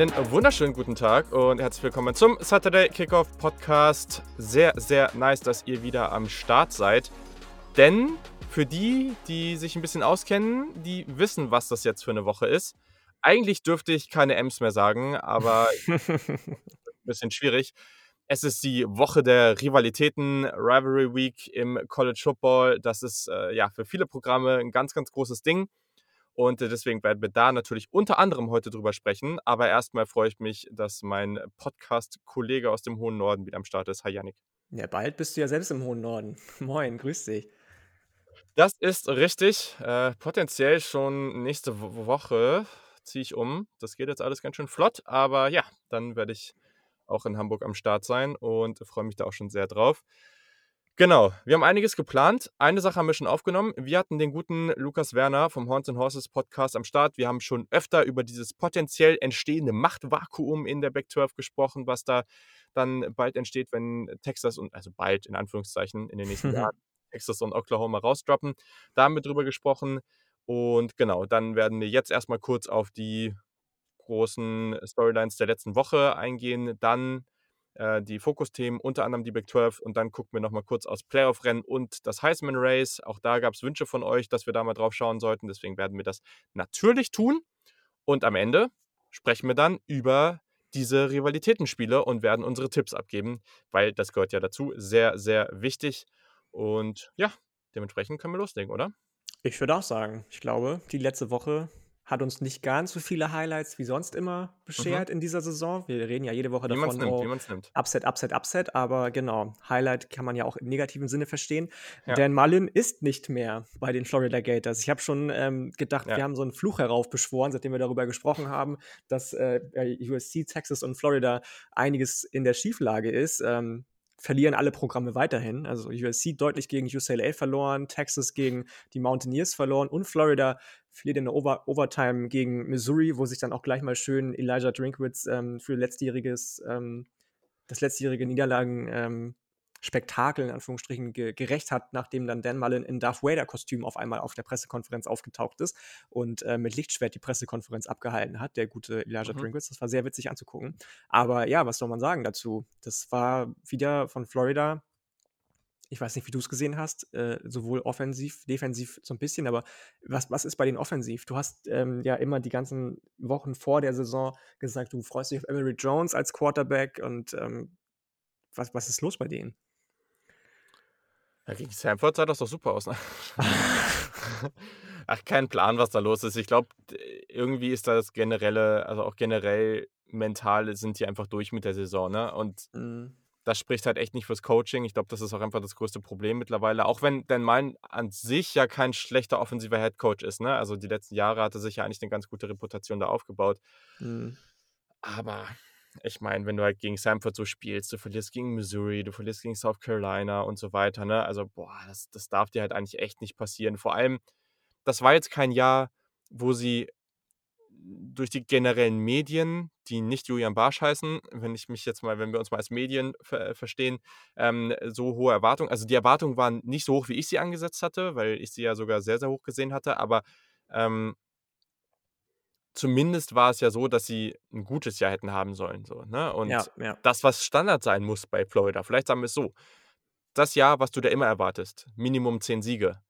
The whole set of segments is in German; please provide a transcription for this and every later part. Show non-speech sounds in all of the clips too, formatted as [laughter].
Einen wunderschönen guten Tag und herzlich willkommen zum Saturday Kickoff Podcast. Sehr, sehr nice, dass ihr wieder am Start seid. Denn für die, die sich ein bisschen auskennen, die wissen, was das jetzt für eine Woche ist. Eigentlich dürfte ich keine Ems mehr sagen, aber [laughs] ein bisschen schwierig. Es ist die Woche der Rivalitäten, Rivalry Week im College Football. Das ist äh, ja für viele Programme ein ganz, ganz großes Ding. Und äh, deswegen werden wir da natürlich unter anderem heute drüber sprechen. Aber erstmal freue ich mich, dass mein Podcast-Kollege aus dem hohen Norden wieder am Start ist. Hi, Yannick. Ja, bald bist du ja selbst im hohen Norden. [laughs] Moin, grüß dich. Das ist richtig. Äh, potenziell schon nächste Woche ziehe ich um. Das geht jetzt alles ganz schön flott. Aber ja, dann werde ich auch in Hamburg am Start sein und freue mich da auch schon sehr drauf. Genau, wir haben einiges geplant. Eine Sache haben wir schon aufgenommen. Wir hatten den guten Lukas Werner vom Horns and Horses Podcast am Start. Wir haben schon öfter über dieses potenziell entstehende Machtvakuum in der Back 12 gesprochen, was da dann bald entsteht, wenn Texas und, also bald in Anführungszeichen in den nächsten [laughs] Jahren, Texas und Oklahoma rausdroppen. Da haben wir drüber gesprochen. Und genau, dann werden wir jetzt erstmal kurz auf die großen Storylines der letzten Woche eingehen. Dann äh, die Fokusthemen, unter anderem die Big 12 und dann gucken wir nochmal kurz aus Playoff-Rennen und das Heisman Race. Auch da gab es Wünsche von euch, dass wir da mal drauf schauen sollten, deswegen werden wir das natürlich tun. Und am Ende sprechen wir dann über diese Rivalitätenspiele und werden unsere Tipps abgeben, weil das gehört ja dazu. Sehr, sehr wichtig. Und ja, dementsprechend können wir loslegen, oder? Ich würde auch sagen, ich glaube, die letzte Woche hat uns nicht ganz so viele Highlights wie sonst immer beschert mhm. in dieser Saison. Wir reden ja jede Woche wie davon, nimmt, oh, nimmt. Upset, Upset, Upset, aber genau, Highlight kann man ja auch im negativen Sinne verstehen. Ja. Dan Mullen ist nicht mehr bei den Florida Gators. Ich habe schon ähm, gedacht, ja. wir haben so einen Fluch heraufbeschworen, seitdem wir darüber gesprochen haben, dass äh, USC, Texas und Florida einiges in der Schieflage ist. Ähm, verlieren alle Programme weiterhin. Also USC deutlich gegen UCLA verloren, Texas gegen die Mountaineers verloren und Florida verliert in der Over Overtime gegen Missouri, wo sich dann auch gleich mal schön Elijah Drinkwitz ähm, für letztjähriges, ähm, das letztjährige Niederlagen ähm, Spektakel in Anführungsstrichen ge gerecht hat, nachdem dann Dan Mullen in Darth Vader-Kostüm auf einmal auf der Pressekonferenz aufgetaucht ist und äh, mit Lichtschwert die Pressekonferenz abgehalten hat, der gute Elijah mhm. Drinkwitz. Das war sehr witzig anzugucken. Aber ja, was soll man sagen dazu? Das war wieder von Florida. Ich weiß nicht, wie du es gesehen hast, äh, sowohl offensiv, defensiv so ein bisschen, aber was, was ist bei den offensiv? Du hast ähm, ja immer die ganzen Wochen vor der Saison gesagt, du freust dich auf Emery Jones als Quarterback und ähm, was, was ist los bei denen? Ja, gegen Samford sah das doch super aus. Ne? [laughs] Ach, kein Plan, was da los ist. Ich glaube, irgendwie ist das generelle, also auch generell mental sind die einfach durch mit der Saison, ne? Und mhm. das spricht halt echt nicht fürs Coaching. Ich glaube, das ist auch einfach das größte Problem mittlerweile. Auch wenn Dan Mein an sich ja kein schlechter offensiver Headcoach ist, ne? Also die letzten Jahre hatte sich ja eigentlich eine ganz gute Reputation da aufgebaut. Mhm. Aber ich meine, wenn du halt gegen Samford so spielst, du verlierst gegen Missouri, du verlierst gegen South Carolina und so weiter, ne? Also, boah, das, das darf dir halt eigentlich echt nicht passieren. Vor allem, das war jetzt kein Jahr, wo sie durch die generellen Medien, die nicht Julian Barsch heißen, wenn ich mich jetzt mal, wenn wir uns mal als Medien ver verstehen, ähm, so hohe Erwartungen. Also die Erwartungen waren nicht so hoch, wie ich sie angesetzt hatte, weil ich sie ja sogar sehr, sehr hoch gesehen hatte, aber ähm, zumindest war es ja so, dass sie ein gutes Jahr hätten haben sollen. So, ne? Und ja, ja. das, was Standard sein muss bei Florida, vielleicht sagen wir es so, das Jahr, was du da immer erwartest, Minimum zehn Siege.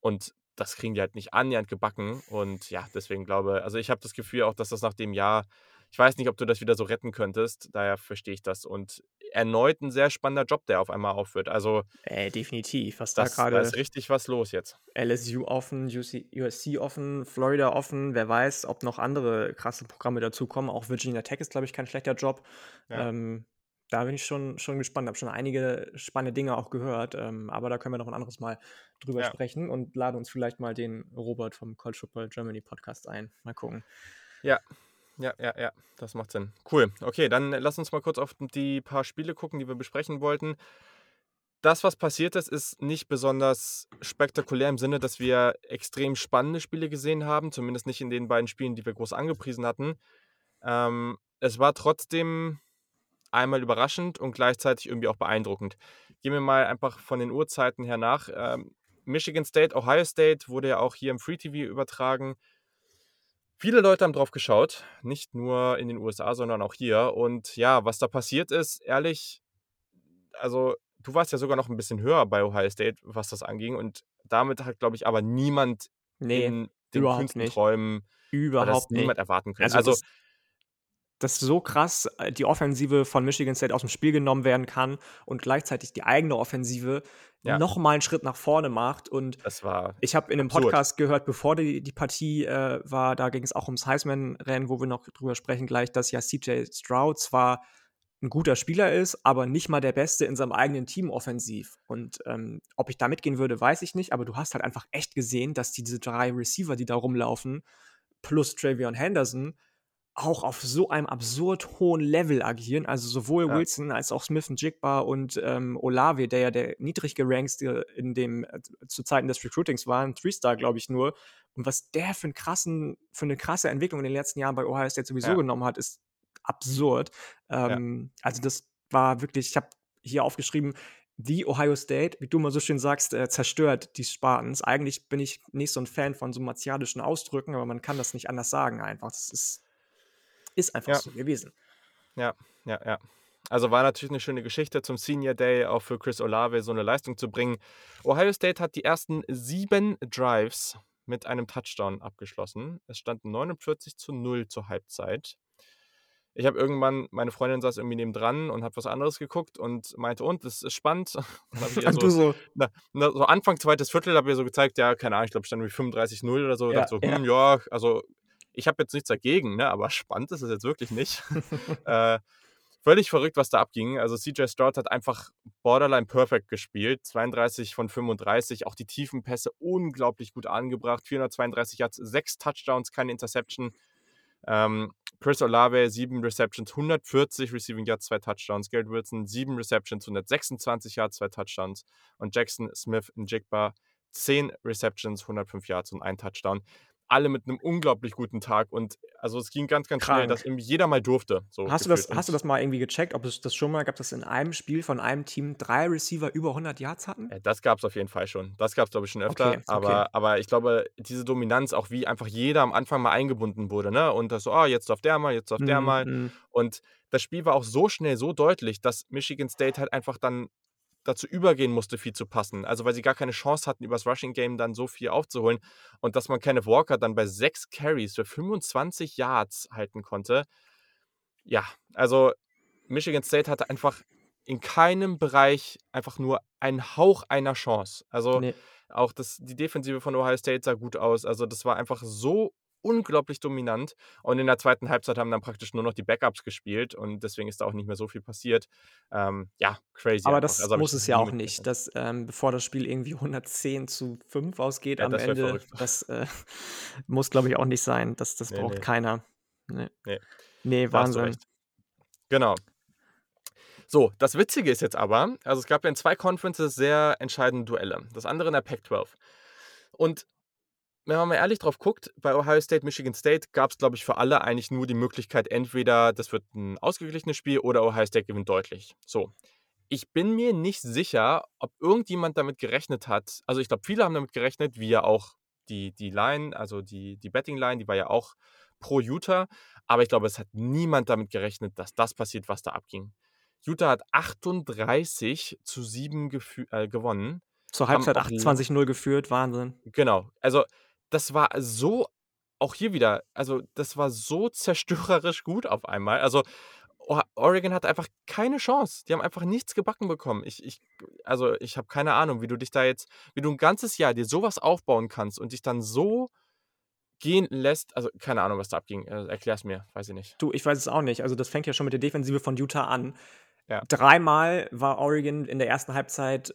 Und das kriegen die halt nicht annähernd gebacken. Und ja, deswegen glaube also ich habe das Gefühl auch, dass das nach dem Jahr ich weiß nicht, ob du das wieder so retten könntest. Daher verstehe ich das. Und erneut ein sehr spannender Job, der auf einmal aufführt. Also äh, definitiv. Was das, da gerade. Da ist richtig was los jetzt. LSU offen, USC offen, Florida offen. Wer weiß, ob noch andere krasse Programme dazukommen. Auch Virginia Tech ist, glaube ich, kein schlechter Job. Ja. Ähm, da bin ich schon, schon gespannt. Habe schon einige spannende Dinge auch gehört. Ähm, aber da können wir noch ein anderes Mal drüber ja. sprechen und laden uns vielleicht mal den Robert vom College Football Germany Podcast ein. Mal gucken. Ja, ja, ja, ja, das macht Sinn. Cool. Okay, dann lass uns mal kurz auf die paar Spiele gucken, die wir besprechen wollten. Das, was passiert ist, ist nicht besonders spektakulär im Sinne, dass wir extrem spannende Spiele gesehen haben, zumindest nicht in den beiden Spielen, die wir groß angepriesen hatten. Ähm, es war trotzdem einmal überraschend und gleichzeitig irgendwie auch beeindruckend. Gehen wir mal einfach von den Uhrzeiten her nach. Ähm, Michigan State, Ohio State wurde ja auch hier im Free TV übertragen Viele Leute haben drauf geschaut, nicht nur in den USA, sondern auch hier. Und ja, was da passiert ist, ehrlich, also du warst ja sogar noch ein bisschen höher bei Ohio State, was das anging. Und damit hat, glaube ich, aber niemand nee, in den kühnsten Träumen überhaupt niemand erwarten können. Also, also das, dass so krass äh, die Offensive von Michigan State aus dem Spiel genommen werden kann und gleichzeitig die eigene Offensive ja. noch mal einen Schritt nach vorne macht. Und ich habe in einem absurd. Podcast gehört, bevor die, die Partie äh, war, da ging es auch ums Heisman-Rennen, wo wir noch drüber sprechen gleich, dass ja CJ Stroud zwar ein guter Spieler ist, aber nicht mal der Beste in seinem eigenen Team offensiv. Und ähm, ob ich da mitgehen würde, weiß ich nicht, aber du hast halt einfach echt gesehen, dass die, diese drei Receiver, die da rumlaufen, plus Travion Henderson, auch auf so einem absurd hohen Level agieren. Also sowohl ja. Wilson als auch Smith und Jigba und ähm, Olave, der ja der niedrig gerankste in dem äh, zu Zeiten des Recruitings war, ein Three-Star, glaube ich, nur. Und was der für, einen krassen, für eine krasse Entwicklung in den letzten Jahren bei Ohio State sowieso ja. genommen hat, ist absurd. Ähm, ja. Also das war wirklich, ich habe hier aufgeschrieben, die Ohio State, wie du mal so schön sagst, äh, zerstört die Spartans. Eigentlich bin ich nicht so ein Fan von so martialischen Ausdrücken, aber man kann das nicht anders sagen einfach. Das ist, ist einfach ja. so gewesen. Ja, ja, ja. Also war natürlich eine schöne Geschichte zum Senior Day, auch für Chris Olave so eine Leistung zu bringen. Ohio State hat die ersten sieben Drives mit einem Touchdown abgeschlossen. Es stand 49 zu 0 zur Halbzeit ich habe irgendwann, meine Freundin saß irgendwie nebendran und hat was anderes geguckt und meinte, und, das ist spannend. [laughs] Dann [laughs] so, so. Na, na, so Anfang zweites Viertel habe ich so gezeigt, ja, keine Ahnung, ich glaube, stand wie 35-0 oder so. Ja, so, hm, ja. ja, also ich habe jetzt nichts dagegen, ne, aber [laughs] spannend ist es jetzt wirklich nicht. äh, völlig verrückt, was da abging. Also CJ Stroud hat einfach borderline perfect gespielt. 32 von 35, auch die tiefen Pässe unglaublich gut angebracht. 432 Yards, 6 Touchdowns, keine Interception. Ähm, Chris Olave, 7 Receptions, 140 Receiving Yards, 2 Touchdowns. Garrett Wilson, 7 Receptions, 126 Yards, 2 Touchdowns. Und Jackson Smith in Jigba, 10 Receptions, 105 Yards und 1 Touchdown alle mit einem unglaublich guten Tag und also es ging ganz, ganz Krank. schnell, dass irgendwie jeder mal durfte. So hast, du das, hast du das mal irgendwie gecheckt, ob es das schon mal gab, dass in einem Spiel von einem Team drei Receiver über 100 Yards hatten? Ja, das gab es auf jeden Fall schon. Das gab es, glaube ich, schon öfter. Okay, aber, okay. aber ich glaube, diese Dominanz, auch wie einfach jeder am Anfang mal eingebunden wurde, ne? Und das so, oh, jetzt auf der mal, jetzt auf mm, der mal. Mm. Und das Spiel war auch so schnell, so deutlich, dass Michigan State halt einfach dann dazu übergehen musste, viel zu passen. Also weil sie gar keine Chance hatten, übers Rushing Game dann so viel aufzuholen. Und dass man Kenneth Walker dann bei sechs Carries für 25 Yards halten konnte. Ja, also Michigan State hatte einfach in keinem Bereich einfach nur einen Hauch einer Chance. Also nee. auch das, die Defensive von Ohio State sah gut aus. Also das war einfach so unglaublich dominant. Und in der zweiten Halbzeit haben dann praktisch nur noch die Backups gespielt und deswegen ist da auch nicht mehr so viel passiert. Ähm, ja, crazy. Aber einfach. das also, muss es ja auch nicht, dass ähm, bevor das Spiel irgendwie 110 zu 5 ausgeht ja, am das Ende, das äh, [laughs] muss glaube ich auch nicht sein. Das, das nee, braucht nee. keiner. Nee, nee. nee Wahnsinn. Genau. So, das Witzige ist jetzt aber, also es gab ja in zwei Conferences sehr entscheidende Duelle. Das andere in der Pac-12. Und wenn man mal ehrlich drauf guckt, bei Ohio State, Michigan State gab es, glaube ich, für alle eigentlich nur die Möglichkeit, entweder das wird ein ausgeglichenes Spiel oder Ohio State gewinnt deutlich. So. Ich bin mir nicht sicher, ob irgendjemand damit gerechnet hat. Also ich glaube, viele haben damit gerechnet, wie ja auch die, die Line, also die, die Betting-Line, die war ja auch pro Utah. Aber ich glaube, es hat niemand damit gerechnet, dass das passiert, was da abging. Utah hat 38 zu 7 äh, gewonnen. Zur Halbzeit 28-0 geführt, Wahnsinn. Genau. Also das war so auch hier wieder, also das war so zerstörerisch gut auf einmal. Also Oregon hat einfach keine Chance. Die haben einfach nichts gebacken bekommen. Ich, ich, also ich habe keine Ahnung, wie du dich da jetzt, wie du ein ganzes Jahr dir sowas aufbauen kannst und dich dann so gehen lässt. Also keine Ahnung, was da abging. Also, Erklär's mir, weiß ich nicht. Du, ich weiß es auch nicht. Also das fängt ja schon mit der Defensive von Utah an. Ja. Dreimal war Oregon in der ersten Halbzeit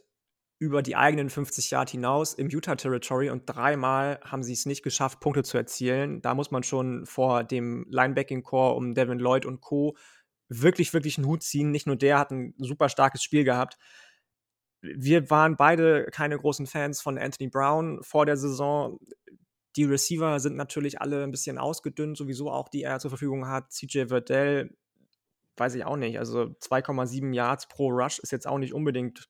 über die eigenen 50 Yard hinaus im Utah-Territory und dreimal haben sie es nicht geschafft, Punkte zu erzielen. Da muss man schon vor dem Linebacking-Core um Devin Lloyd und Co. wirklich, wirklich einen Hut ziehen. Nicht nur der hat ein super starkes Spiel gehabt. Wir waren beide keine großen Fans von Anthony Brown vor der Saison. Die Receiver sind natürlich alle ein bisschen ausgedünnt, sowieso auch, die er zur Verfügung hat. CJ Verdell, weiß ich auch nicht. Also 2,7 Yards pro Rush ist jetzt auch nicht unbedingt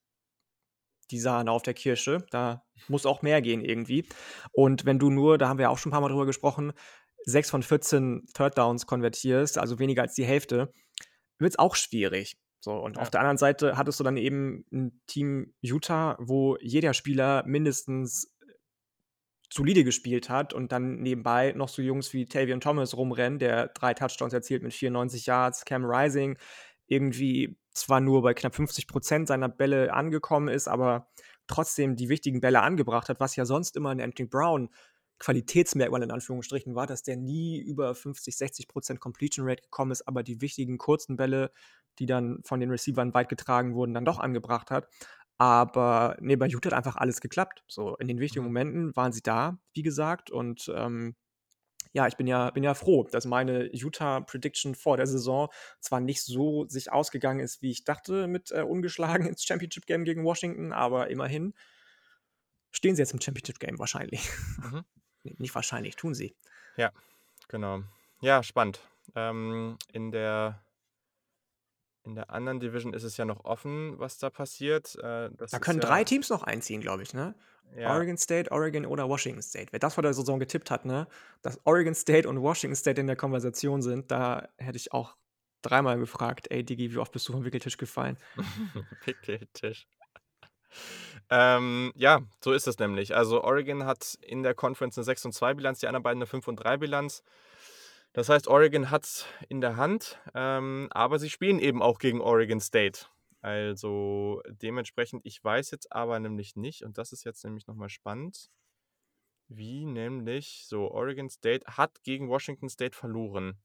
die Sahne auf der Kirsche. Da muss auch mehr gehen irgendwie. Und wenn du nur, da haben wir auch schon ein paar Mal drüber gesprochen, 6 von 14 Third Downs konvertierst, also weniger als die Hälfte, wird es auch schwierig. So, und ja. auf der anderen Seite hattest du dann eben ein Team Utah, wo jeder Spieler mindestens solide gespielt hat und dann nebenbei noch so Jungs wie Tavion Thomas rumrennen, der drei Touchdowns erzielt mit 94 Yards, Cam Rising irgendwie zwar nur bei knapp 50 Prozent seiner Bälle angekommen ist, aber trotzdem die wichtigen Bälle angebracht hat, was ja sonst immer in Anthony Brown Qualitätsmerkmal in Anführungsstrichen war, dass der nie über 50, 60 Prozent Completion Rate gekommen ist, aber die wichtigen kurzen Bälle, die dann von den Receivern weit getragen wurden, dann doch angebracht hat. Aber nee, bei Utah hat einfach alles geklappt. So, in den wichtigen mhm. Momenten waren sie da, wie gesagt, und ähm, ja, ich bin ja, bin ja froh, dass meine Utah-Prediction vor der Saison zwar nicht so sich ausgegangen ist, wie ich dachte, mit äh, ungeschlagen [laughs] ins Championship-Game gegen Washington, aber immerhin stehen sie jetzt im Championship-Game wahrscheinlich. Mhm. [laughs] nicht wahrscheinlich, tun sie. Ja, genau. Ja, spannend. Ähm, in der in der anderen Division ist es ja noch offen, was da passiert. Äh, da können ja drei Teams noch einziehen, glaube ich, ne? Ja. Oregon State, Oregon oder Washington State. Wer das vor der Saison getippt hat, ne, dass Oregon State und Washington State in der Konversation sind, da hätte ich auch dreimal gefragt, ey Digi, wie oft bist du vom Wickeltisch gefallen? [laughs] Wickeltisch. ähm, ja, so ist es nämlich. Also Oregon hat in der Conference eine 6 und 2 Bilanz, die anderen beiden eine 5 und 3 Bilanz. Das heißt, Oregon hat es in der Hand, ähm, aber sie spielen eben auch gegen Oregon State. Also dementsprechend, ich weiß jetzt aber nämlich nicht, und das ist jetzt nämlich nochmal spannend, wie nämlich so Oregon State hat gegen Washington State verloren.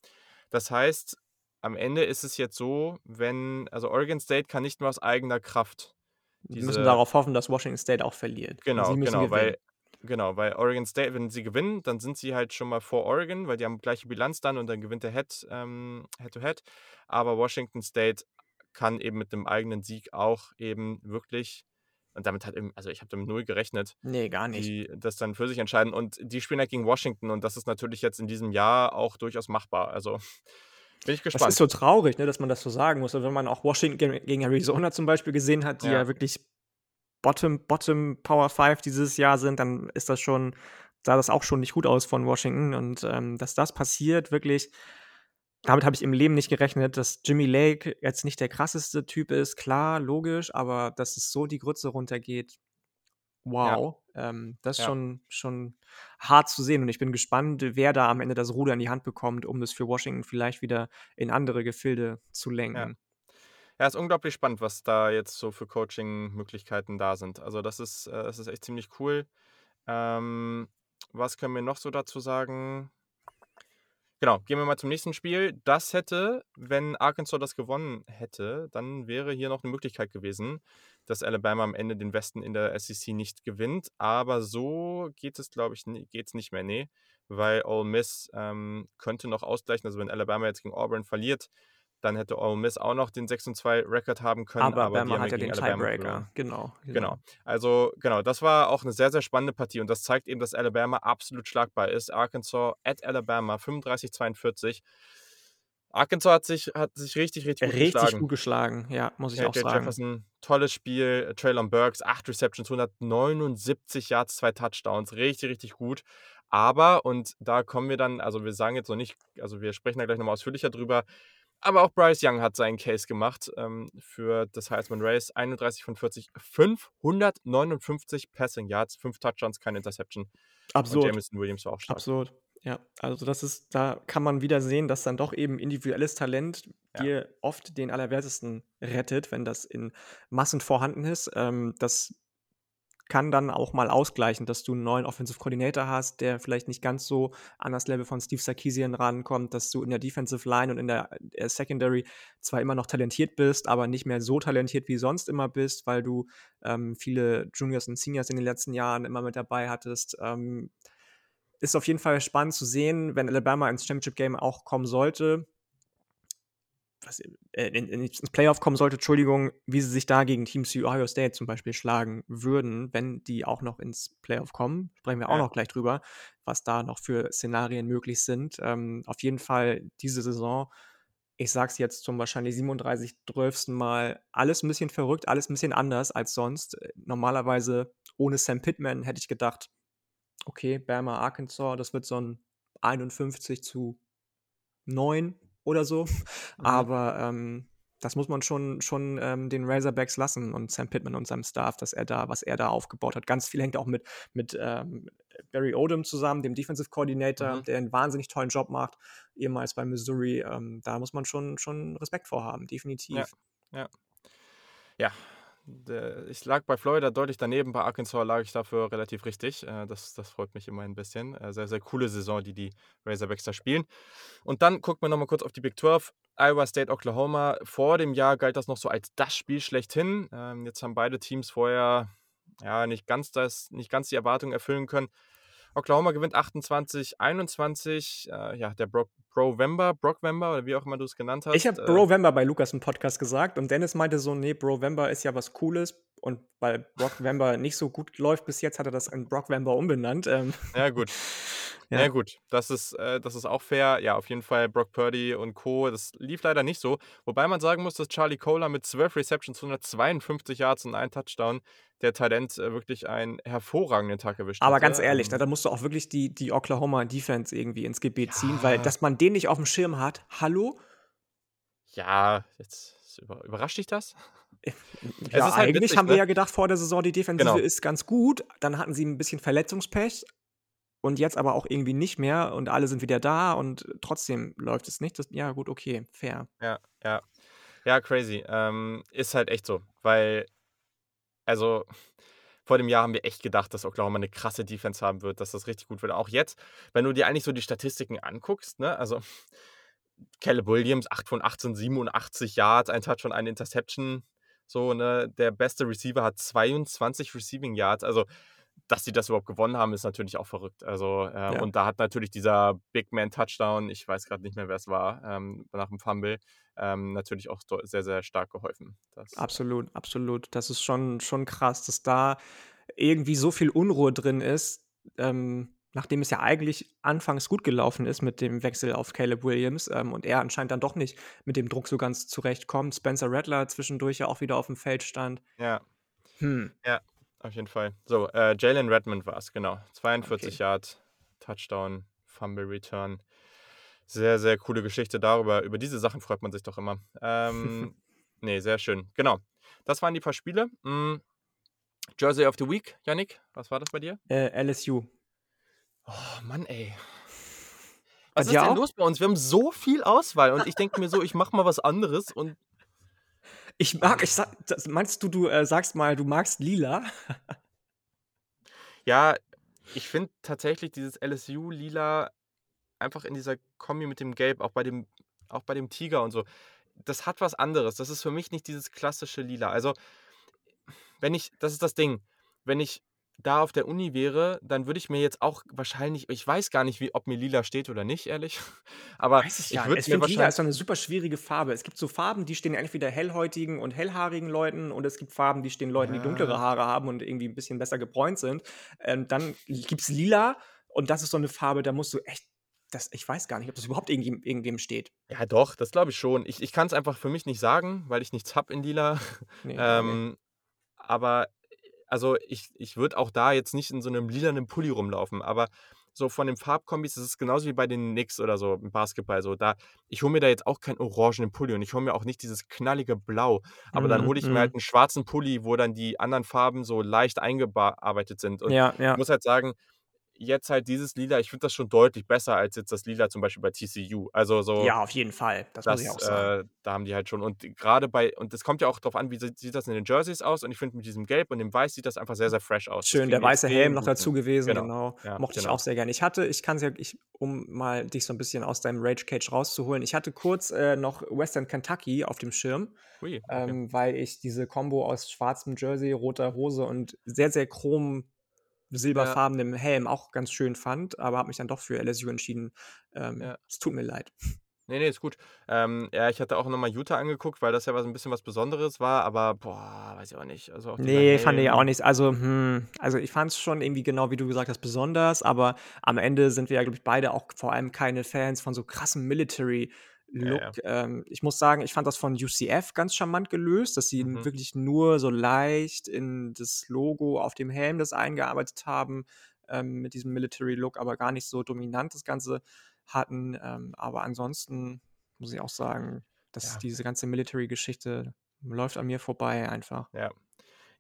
Das heißt, am Ende ist es jetzt so, wenn, also Oregon State kann nicht mehr aus eigener Kraft. Die müssen darauf hoffen, dass Washington State auch verliert. Genau, genau, weil, genau, weil Oregon State, wenn sie gewinnen, dann sind sie halt schon mal vor Oregon, weil die haben gleiche Bilanz dann und dann gewinnt der Head, ähm, Head to Head. Aber Washington State kann eben mit dem eigenen Sieg auch eben wirklich und damit hat eben, also ich habe damit null gerechnet. Nee, gar nicht. Die das dann für sich entscheiden. Und die spielen halt gegen Washington und das ist natürlich jetzt in diesem Jahr auch durchaus machbar. Also [laughs] bin ich gespannt. Das ist so traurig, ne, dass man das so sagen muss. Und wenn man auch Washington gegen Arizona zum Beispiel gesehen hat, die ja, ja wirklich Bottom, Bottom Power 5 dieses Jahr sind, dann ist das schon, sah das auch schon nicht gut aus von Washington. Und ähm, dass das passiert, wirklich damit habe ich im Leben nicht gerechnet, dass Jimmy Lake jetzt nicht der krasseste Typ ist. Klar, logisch, aber dass es so die Grütze runtergeht, wow. Ja. Ähm, das ist ja. schon, schon hart zu sehen. Und ich bin gespannt, wer da am Ende das Ruder in die Hand bekommt, um es für Washington vielleicht wieder in andere Gefilde zu lenken. Ja. Ja, ist unglaublich spannend, was da jetzt so für Coaching-Möglichkeiten da sind. Also das ist, äh, das ist echt ziemlich cool. Ähm, was können wir noch so dazu sagen? Genau, gehen wir mal zum nächsten Spiel. Das hätte, wenn Arkansas das gewonnen hätte, dann wäre hier noch eine Möglichkeit gewesen, dass Alabama am Ende den Westen in der SEC nicht gewinnt. Aber so geht es, glaube ich, geht's nicht mehr. Nee, weil Ole Miss ähm, könnte noch ausgleichen. Also wenn Alabama jetzt gegen Auburn verliert, dann hätte Ole Miss auch noch den 6 2 Rekord haben können. Aber, aber Bama hat ja den Tiebreaker. Genau, genau, genau. Also, genau, das war auch eine sehr, sehr spannende Partie und das zeigt eben, dass Alabama absolut schlagbar ist. Arkansas at Alabama 35-42. Arkansas hat sich, hat sich richtig, richtig gut richtig geschlagen. Richtig gut geschlagen, ja, muss ich ja, auch Jay sagen. Jefferson, tolles Spiel. Traylon Burks, 8 Receptions, 179 Yards, 2 Touchdowns. Richtig, richtig gut. Aber, und da kommen wir dann, also wir sagen jetzt noch nicht, also wir sprechen da gleich nochmal ausführlicher drüber, aber auch Bryce Young hat seinen Case gemacht ähm, für das Heisman Race. 31 von 40, 559 Passing Yards, 5 Touchdowns, keine Interception. Absurd. Und Jameson Williams war auch stark. Absurd. Ja, also das ist, da kann man wieder sehen, dass dann doch eben individuelles Talent ja. dir oft den Allerwertesten rettet, wenn das in Massen vorhanden ist. Ähm, das kann dann auch mal ausgleichen, dass du einen neuen Offensive Coordinator hast, der vielleicht nicht ganz so an das Level von Steve Sarkisian rankommt, dass du in der Defensive Line und in der, der Secondary zwar immer noch talentiert bist, aber nicht mehr so talentiert wie sonst immer bist, weil du ähm, viele Juniors und Seniors in den letzten Jahren immer mit dabei hattest. Ähm, ist auf jeden Fall spannend zu sehen, wenn Alabama ins Championship Game auch kommen sollte was, äh, in, in, ins Playoff kommen sollte, Entschuldigung, wie sie sich da gegen Teams wie Ohio State zum Beispiel schlagen würden, wenn die auch noch ins Playoff kommen. Sprechen wir auch noch gleich drüber, was da noch für Szenarien möglich sind. Ähm, auf jeden Fall diese Saison, ich sage es jetzt zum wahrscheinlich 37, 12. Mal, alles ein bisschen verrückt, alles ein bisschen anders als sonst. Normalerweise ohne Sam Pittman hätte ich gedacht, okay, Bama, Arkansas, das wird so ein 51 zu 9 oder so. [laughs] Mhm. Aber ähm, das muss man schon, schon ähm, den Razorbacks lassen und Sam Pittman und seinem Staff, dass er da, was er da aufgebaut hat. Ganz viel hängt auch mit, mit ähm, Barry Odom zusammen, dem Defensive Coordinator, mhm. der einen wahnsinnig tollen Job macht, ehemals bei Missouri. Ähm, da muss man schon, schon Respekt vorhaben, definitiv. Ja, ja. ja ich lag bei Florida deutlich daneben, bei Arkansas lag ich dafür relativ richtig. Äh, das, das freut mich immer ein bisschen. Äh, sehr, sehr coole Saison, die die Razorbacks da spielen. Und dann gucken wir nochmal kurz auf die Big 12. Iowa State, Oklahoma. Vor dem Jahr galt das noch so als das Spiel schlechthin. Ähm, jetzt haben beide Teams vorher ja, nicht, ganz das, nicht ganz die Erwartungen erfüllen können. Oklahoma gewinnt 28, 21. Äh, ja, der Bro Bro-Vember, Brock-Vember oder wie auch immer du es genannt hast. Ich habe äh, Bro-Vember bei Lukas im Podcast gesagt und Dennis meinte so, nee, Bro-Vember ist ja was Cooles und weil Brock Vember nicht so gut läuft bis jetzt, hat er das in Brock Vember umbenannt. Ähm. Ja, gut. [laughs] Ja. ja, gut, das ist, äh, das ist auch fair. Ja, auf jeden Fall Brock Purdy und Co. Das lief leider nicht so. Wobei man sagen muss, dass Charlie Kohler mit 12 Receptions, 152 Yards und einem Touchdown der Talent äh, wirklich einen hervorragenden Tag erwischt hat. Aber ganz ehrlich, ähm, da musst du auch wirklich die, die Oklahoma Defense irgendwie ins Gebet ja. ziehen, weil dass man den nicht auf dem Schirm hat, hallo? Ja, jetzt überrascht dich das? [laughs] Ja, halt eigentlich witzig, haben wir ne? ja gedacht vor der Saison, die Defensive genau. ist ganz gut. Dann hatten sie ein bisschen Verletzungspech und jetzt aber auch irgendwie nicht mehr und alle sind wieder da und trotzdem läuft es nicht. Das, ja, gut, okay, fair. Ja, ja. Ja, crazy. Ähm, ist halt echt so, weil, also vor dem Jahr haben wir echt gedacht, dass Oklahoma eine krasse Defense haben wird, dass das richtig gut wird. Auch jetzt, wenn du dir eigentlich so die Statistiken anguckst, ne, also Caleb Williams, 8 von 18, 87 Yards, ein Touch und eine Interception. So, ne, der beste Receiver hat 22 Receiving Yards. Also, dass sie das überhaupt gewonnen haben, ist natürlich auch verrückt. Also, äh, ja. und da hat natürlich dieser Big Man Touchdown, ich weiß gerade nicht mehr, wer es war, ähm, nach dem Fumble, ähm, natürlich auch sehr, sehr stark geholfen. Das absolut, absolut. Das ist schon, schon krass, dass da irgendwie so viel Unruhe drin ist. Ähm, nachdem es ja eigentlich anfangs gut gelaufen ist mit dem Wechsel auf Caleb Williams ähm, und er anscheinend dann doch nicht mit dem Druck so ganz zurechtkommt. Spencer Rattler zwischendurch ja auch wieder auf dem Feld stand. Ja. Hm. Ja, auf jeden Fall. So, äh, Jalen Redmond war es, genau. 42 okay. Yard, Touchdown, Fumble Return. Sehr, sehr coole Geschichte darüber. Über diese Sachen freut man sich doch immer. Ähm, [laughs] nee, sehr schön. Genau. Das waren die paar Spiele. Hm. Jersey of the Week, Yannick, was war das bei dir? Äh, LSU. Oh Mann, ey. Was ist denn auch? los bei uns? Wir haben so viel Auswahl und ich denke mir so, ich mache mal was anderes und ich mag, ich sag, das, meinst du, du äh, sagst mal, du magst lila? ja, ich finde tatsächlich dieses LSU-Lila einfach in dieser Kombi mit dem Gelb, auch bei dem, auch bei dem Tiger und so, das hat was anderes. Das ist für mich nicht dieses klassische Lila. Also, wenn ich, das ist das Ding, wenn ich da auf der Uni wäre, dann würde ich mir jetzt auch wahrscheinlich, ich weiß gar nicht, wie, ob mir lila steht oder nicht, ehrlich. [laughs] Aber weiß ich, ich würde mir wahrscheinlich. Lila ist so eine super schwierige Farbe. Es gibt so Farben, die stehen entweder hellhäutigen und hellhaarigen Leuten und es gibt Farben, die stehen Leuten, die dunklere Haare haben und irgendwie ein bisschen besser gebräunt sind. Ähm, dann gibt es lila und das ist so eine Farbe, da musst du echt das, ich weiß gar nicht, ob das überhaupt irgendwem, irgendwem steht. Ja, doch, das glaube ich schon. Ich, ich kann es einfach für mich nicht sagen, weil ich nichts habe in lila. Nee, [laughs] ähm, okay. Aber also ich, ich würde auch da jetzt nicht in so einem lilanen Pulli rumlaufen, aber so von den Farbkombis ist es genauso wie bei den Knicks oder so im Basketball. So, da, ich hole mir da jetzt auch keinen orangenen Pulli und ich hole mir auch nicht dieses knallige Blau. Aber mm, dann hole ich mm. mir halt einen schwarzen Pulli, wo dann die anderen Farben so leicht eingearbeitet sind. Und ja, ja. ich muss halt sagen, jetzt halt dieses Lila, ich finde das schon deutlich besser als jetzt das Lila zum Beispiel bei TCU. Also so. Ja, auf jeden Fall. Das, das muss ich auch sagen. Äh, da haben die halt schon. Und gerade bei, und es kommt ja auch darauf an, wie sieht, sieht das in den Jerseys aus. Und ich finde, mit diesem Gelb und dem Weiß sieht das einfach sehr, sehr fresh aus. Schön, der weiße Helm noch dazu gewesen, genau. genau. Ja, Mochte genau. ich auch sehr gerne. Ich hatte, ich kann es ja, ich, um mal dich so ein bisschen aus deinem Rage Cage rauszuholen, ich hatte kurz äh, noch Western Kentucky auf dem Schirm. Ui, okay. ähm, weil ich diese Combo aus schwarzem Jersey, roter Hose und sehr, sehr chrom silberfarbenem ja. Helm auch ganz schön fand, aber habe mich dann doch für LSU entschieden. Ähm, ja. Es tut mir leid. Nee, nee, ist gut. Ähm, ja, ich hatte auch nochmal Utah angeguckt, weil das ja was ein bisschen was Besonderes war, aber boah, weiß ich auch nicht. Also auch nee, fand ich auch nicht. Also, hm, also ich fand es schon irgendwie genau, wie du gesagt hast, besonders, aber am Ende sind wir ja, glaube ich, beide auch vor allem keine Fans von so krassen Military- Look. Ja, ja. Ähm, ich muss sagen, ich fand das von UCF ganz charmant gelöst, dass sie mhm. wirklich nur so leicht in das Logo auf dem Helm das eingearbeitet haben. ähm, mit diesem Military-Look, aber gar nicht so dominant das Ganze hatten. Ähm, aber ansonsten muss ich auch sagen, dass ja. diese ganze Military-Geschichte läuft an mir vorbei einfach. Ja.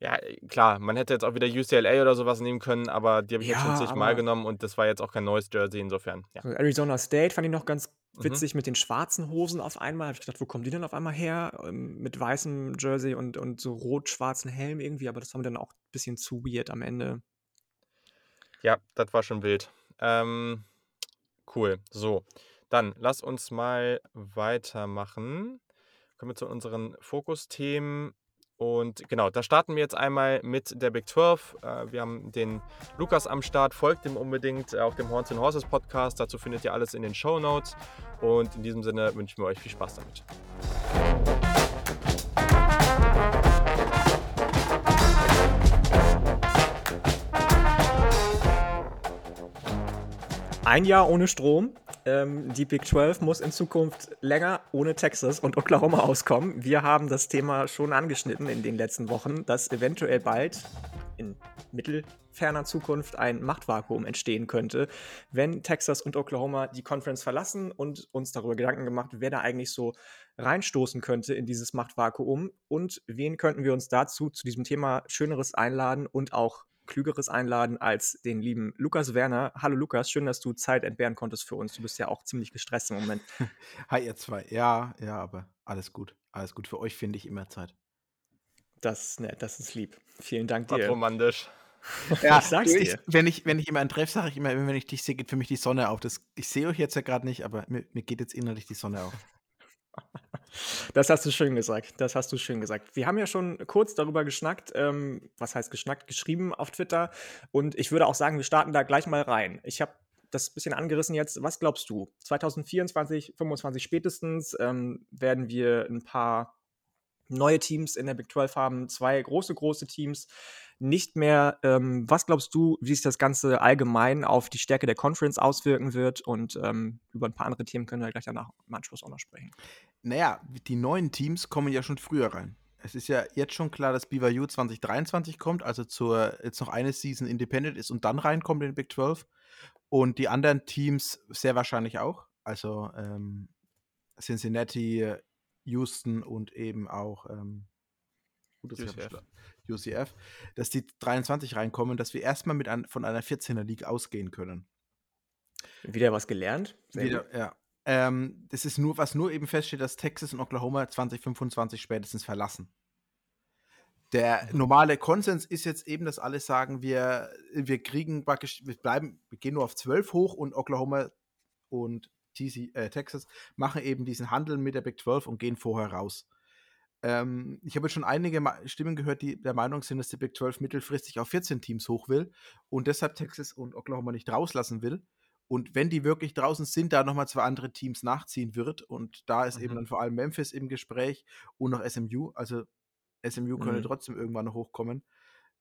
Ja, äh, klar, man hätte jetzt auch wieder UCLA oder sowas nehmen können, aber die habe ich ja, jetzt schon zigmal genommen und das war jetzt auch kein neues Jersey, insofern. Ja. Arizona State fand ich noch ganz mhm. witzig mhm. mit den schwarzen Hosen auf einmal. Habe ich gedacht, wo kommen die denn auf einmal her? Ähm, mit weißem Jersey und, und so rot-schwarzen Helm irgendwie, aber das war mir dann auch ein bisschen zu weird am Ende. Ja, das war schon wild. Ähm, cool. So, dann lass uns mal weitermachen. Kommen wir zu unseren Fokusthemen. Und genau, da starten wir jetzt einmal mit der Big 12. Äh, wir haben den Lukas am Start, folgt ihm unbedingt auf dem Horns and Horses Podcast. Dazu findet ihr alles in den Show Notes. Und in diesem Sinne wünschen wir euch viel Spaß damit. Ein Jahr ohne Strom, ähm, die Big 12 muss in Zukunft länger ohne Texas und Oklahoma auskommen. Wir haben das Thema schon angeschnitten in den letzten Wochen, dass eventuell bald in mittelferner Zukunft ein Machtvakuum entstehen könnte, wenn Texas und Oklahoma die Conference verlassen und uns darüber Gedanken gemacht, wer da eigentlich so reinstoßen könnte in dieses Machtvakuum und wen könnten wir uns dazu zu diesem Thema Schöneres einladen und auch Klügeres einladen als den lieben Lukas Werner. Hallo Lukas, schön, dass du Zeit entbehren konntest für uns. Du bist ja auch ziemlich gestresst im Moment. [laughs] Hi ihr zwei. Ja, ja, aber alles gut. Alles gut. Für euch finde ich immer Zeit. Das, ne, das ist lieb. Vielen Dank dir. Romantisch. [laughs] Ja, ich sag's dir. Ich, wenn, ich, wenn ich immer einen treffe, sage ich immer, wenn ich dich sehe, geht für mich die Sonne auf. Das, ich sehe euch jetzt ja gerade nicht, aber mir, mir geht jetzt innerlich die Sonne auf. Das hast du schön gesagt. Das hast du schön gesagt. Wir haben ja schon kurz darüber geschnackt. Ähm, was heißt geschnackt? Geschrieben auf Twitter. Und ich würde auch sagen, wir starten da gleich mal rein. Ich habe das ein bisschen angerissen jetzt. Was glaubst du? 2024, 2025 spätestens ähm, werden wir ein paar neue Teams in der Big 12 haben. Zwei große, große Teams nicht mehr. Ähm, was glaubst du, wie sich das Ganze allgemein auf die Stärke der Conference auswirken wird? Und ähm, über ein paar andere Themen können wir gleich danach im Anschluss auch noch sprechen. Naja, die neuen Teams kommen ja schon früher rein. Es ist ja jetzt schon klar, dass BYU 2023 kommt, also zur, jetzt noch eine Season Independent ist und dann reinkommt in Big 12. Und die anderen Teams sehr wahrscheinlich auch. Also ähm, Cincinnati, Houston und eben auch ähm, UCF. UCF, dass die 23 reinkommen, dass wir erstmal mit ein, von einer 14er League ausgehen können. Wieder was gelernt? Wieder, ja. Ähm, das ist nur, was nur eben feststeht, dass Texas und Oklahoma 2025 spätestens verlassen. Der normale Konsens ist jetzt eben, dass alle sagen, wir, wir kriegen praktisch, wir bleiben, wir gehen nur auf 12 hoch und Oklahoma und TC, äh, Texas machen eben diesen Handel mit der Big 12 und gehen vorher raus. Ähm, ich habe jetzt schon einige Stimmen gehört, die der Meinung sind, dass die Big 12 mittelfristig auf 14 Teams hoch will und deshalb Texas und Oklahoma nicht rauslassen will. Und wenn die wirklich draußen sind, da nochmal zwei andere Teams nachziehen wird. Und da ist mhm. eben dann vor allem Memphis im Gespräch und noch SMU. Also SMU mhm. könnte trotzdem irgendwann noch hochkommen.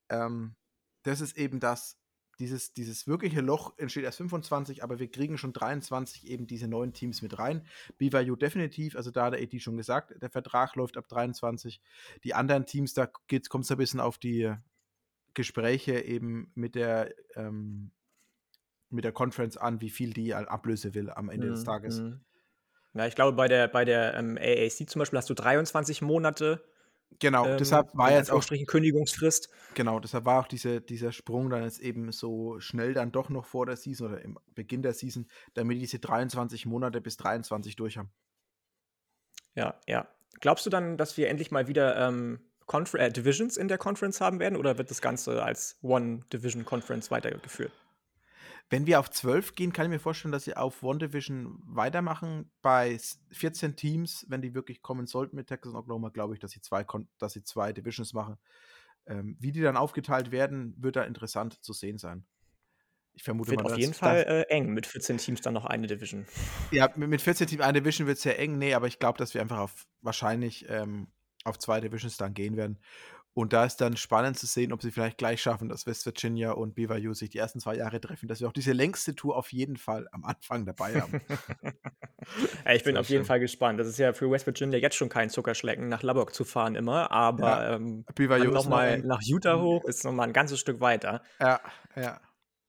Ähm, das ist eben das, dieses, dieses wirkliche Loch entsteht erst 25, aber wir kriegen schon 23 eben diese neuen Teams mit rein. BYU definitiv, also da hat der AD schon gesagt, der Vertrag läuft ab 23. Die anderen Teams, da kommt es ein bisschen auf die Gespräche eben mit der ähm, mit der Conference an, wie viel die Ablöse will am Ende mhm. des Tages. Mhm. Ja, ich glaube, bei der, bei der ähm, AAC zum Beispiel hast du 23 Monate Genau, ähm, deshalb war jetzt auch Kündigungsfrist. Genau, deshalb war auch diese, dieser Sprung dann jetzt eben so schnell dann doch noch vor der Season oder im Beginn der Season, damit diese 23 Monate bis 23 durch haben. Ja, ja. Glaubst du dann, dass wir endlich mal wieder ähm, äh, Divisions in der Conference haben werden oder wird das Ganze als One Division Conference weitergeführt? Wenn wir auf 12 gehen, kann ich mir vorstellen, dass sie auf One Division weitermachen. Bei 14 Teams, wenn die wirklich kommen sollten mit Texas und Oklahoma, glaube ich, dass sie zwei, dass sie zwei Divisions machen. Ähm, wie die dann aufgeteilt werden, wird da interessant zu sehen sein. Ich vermute wird mal, auf jeden Fall äh, eng mit 14 Teams dann noch eine Division. Ja, mit 14 Teams eine Division wird es sehr eng. Nee, aber ich glaube, dass wir einfach auf wahrscheinlich ähm, auf zwei Divisions dann gehen werden. Und da ist dann spannend zu sehen, ob sie vielleicht gleich schaffen, dass West Virginia und BYU sich die ersten zwei Jahre treffen, dass wir auch diese längste Tour auf jeden Fall am Anfang dabei haben. [laughs] ja, ich bin Sehr auf jeden Fall gespannt. Das ist ja für West Virginia jetzt schon kein Zuckerschlecken, nach Lubbock zu fahren immer, aber ja, ähm, nochmal nach Utah hoch ist nochmal ein ganzes Stück weiter. Ja, ja.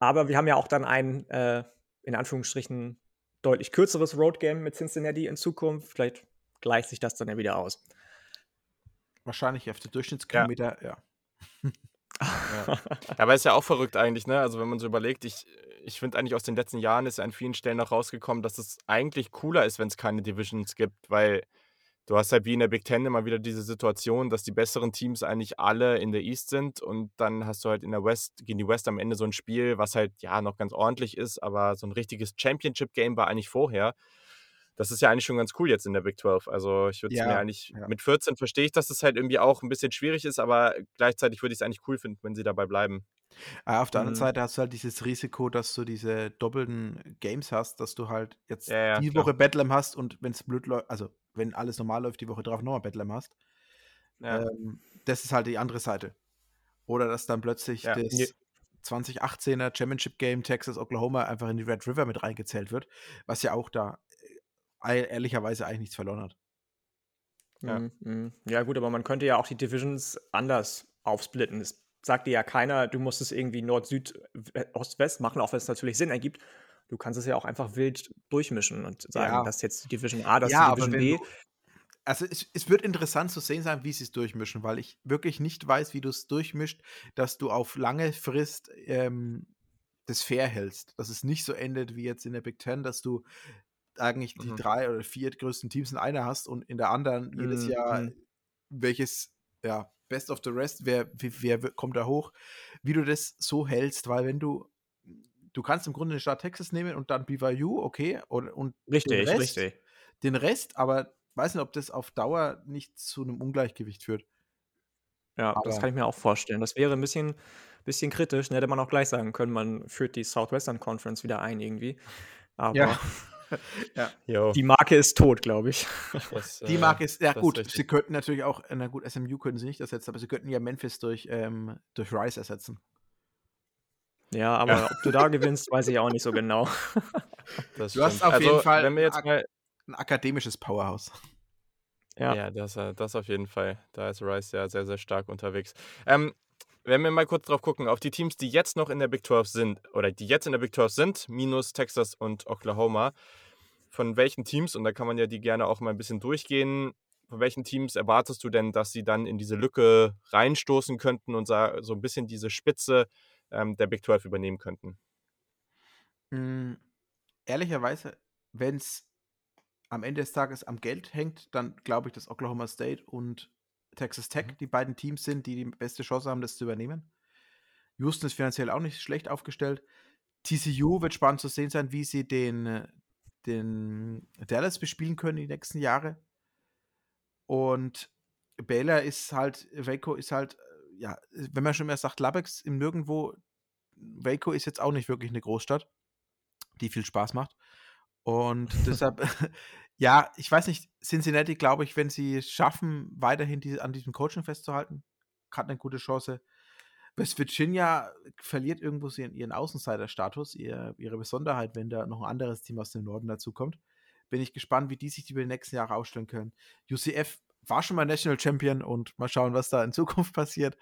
Aber wir haben ja auch dann ein, äh, in Anführungsstrichen, deutlich kürzeres Road-Game mit Cincinnati in Zukunft. Vielleicht gleicht sich das dann ja wieder aus. Wahrscheinlich auf der Durchschnittskilometer, ja. ja. ja. Aber ist ja auch verrückt eigentlich, ne? Also wenn man so überlegt, ich, ich finde eigentlich aus den letzten Jahren ist ja an vielen Stellen noch rausgekommen, dass es eigentlich cooler ist, wenn es keine Divisions gibt, weil du hast halt wie in der Big Ten immer wieder diese Situation, dass die besseren Teams eigentlich alle in der East sind und dann hast du halt in der West, gegen die West am Ende so ein Spiel, was halt ja noch ganz ordentlich ist, aber so ein richtiges Championship-Game war eigentlich vorher. Das ist ja eigentlich schon ganz cool jetzt in der Big 12. Also ich würde es ja, mir eigentlich, ja. mit 14 verstehe ich, dass das halt irgendwie auch ein bisschen schwierig ist, aber gleichzeitig würde ich es eigentlich cool finden, wenn sie dabei bleiben. Aber auf der mhm. anderen Seite hast du halt dieses Risiko, dass du diese doppelten Games hast, dass du halt jetzt ja, die Woche Bedlam hast und wenn es blöd läuft, also wenn alles normal läuft, die Woche drauf nochmal Bedlam hast. Ähm, das ist halt die andere Seite. Oder dass dann plötzlich das 2018er Championship Game Texas Oklahoma einfach in die Red River mit reingezählt wird, was ja auch da ehrlicherweise eigentlich nichts verloren hat. Ja. Mhm, mhm. ja, gut, aber man könnte ja auch die Divisions anders aufsplitten. Es sagt dir ja keiner, du musst es irgendwie Nord, Süd, Ost, West machen, auch wenn es natürlich Sinn ergibt. Du kannst es ja auch einfach wild durchmischen und sagen, ja. das ist jetzt Division A, das ja, ist Division B. Du, also es, es, wird interessant zu sehen sein, wie sie es durchmischen, weil ich wirklich nicht weiß, wie du es durchmischt, dass du auf lange Frist ähm, das fair hältst. Dass es nicht so endet wie jetzt in der Big Ten, dass du eigentlich die mhm. drei oder vier größten Teams in einer hast und in der anderen mhm. jedes Jahr mhm. welches, ja, Best of the Rest, wer, wer, wer kommt da hoch, wie du das so hältst, weil wenn du du kannst im Grunde den Staat Texas nehmen und dann BYU, okay, und, und richtig, den Rest, richtig. Den Rest, aber weiß nicht, ob das auf Dauer nicht zu einem Ungleichgewicht führt. Ja, aber das kann ich mir auch vorstellen. Das wäre ein bisschen, bisschen kritisch. Dann hätte man auch gleich sagen können, man führt die Southwestern Conference wieder ein irgendwie. Aber ja. Ja. die Marke ist tot, glaube ich. Das, die Marke ist, ja gut, ist sie könnten natürlich auch, na gut, SMU können sie nicht ersetzen, aber sie könnten ja Memphis durch, ähm, durch Rice ersetzen. Ja, aber ja. ob du da gewinnst, weiß ich auch nicht so genau. Das du hast auf also, jeden Fall wenn wir jetzt mal ein akademisches Powerhouse. Ja, ja das, äh, das auf jeden Fall. Da ist Rice ja sehr, sehr stark unterwegs. Ähm, wenn wir mal kurz drauf gucken, auf die Teams, die jetzt noch in der Big 12 sind, oder die jetzt in der Big 12 sind, minus Texas und Oklahoma, von welchen Teams, und da kann man ja die gerne auch mal ein bisschen durchgehen, von welchen Teams erwartest du denn, dass sie dann in diese Lücke reinstoßen könnten und so ein bisschen diese Spitze ähm, der Big 12 übernehmen könnten? Mhm. Ehrlicherweise, wenn es am Ende des Tages am Geld hängt, dann glaube ich, dass Oklahoma State und Texas Tech mhm. die beiden Teams sind, die die beste Chance haben, das zu übernehmen. Houston ist finanziell auch nicht schlecht aufgestellt. TCU wird spannend zu sehen sein, wie sie den, den Dallas bespielen können die nächsten Jahre. Und Baylor ist halt, Waco ist halt ja, wenn man schon mehr sagt, Labex im Nirgendwo, Waco ist jetzt auch nicht wirklich eine Großstadt, die viel Spaß macht. Und [laughs] deshalb, ja, ich weiß nicht, Cincinnati, glaube ich, wenn sie es schaffen, weiterhin die, an diesem Coaching festzuhalten, hat eine gute Chance. West Virginia verliert irgendwo ihren, ihren Außenseiterstatus, ihr, ihre Besonderheit, wenn da noch ein anderes Team aus dem Norden dazukommt. Bin ich gespannt, wie die sich über die nächsten Jahre aufstellen können. UCF war schon mal National Champion und mal schauen, was da in Zukunft passiert.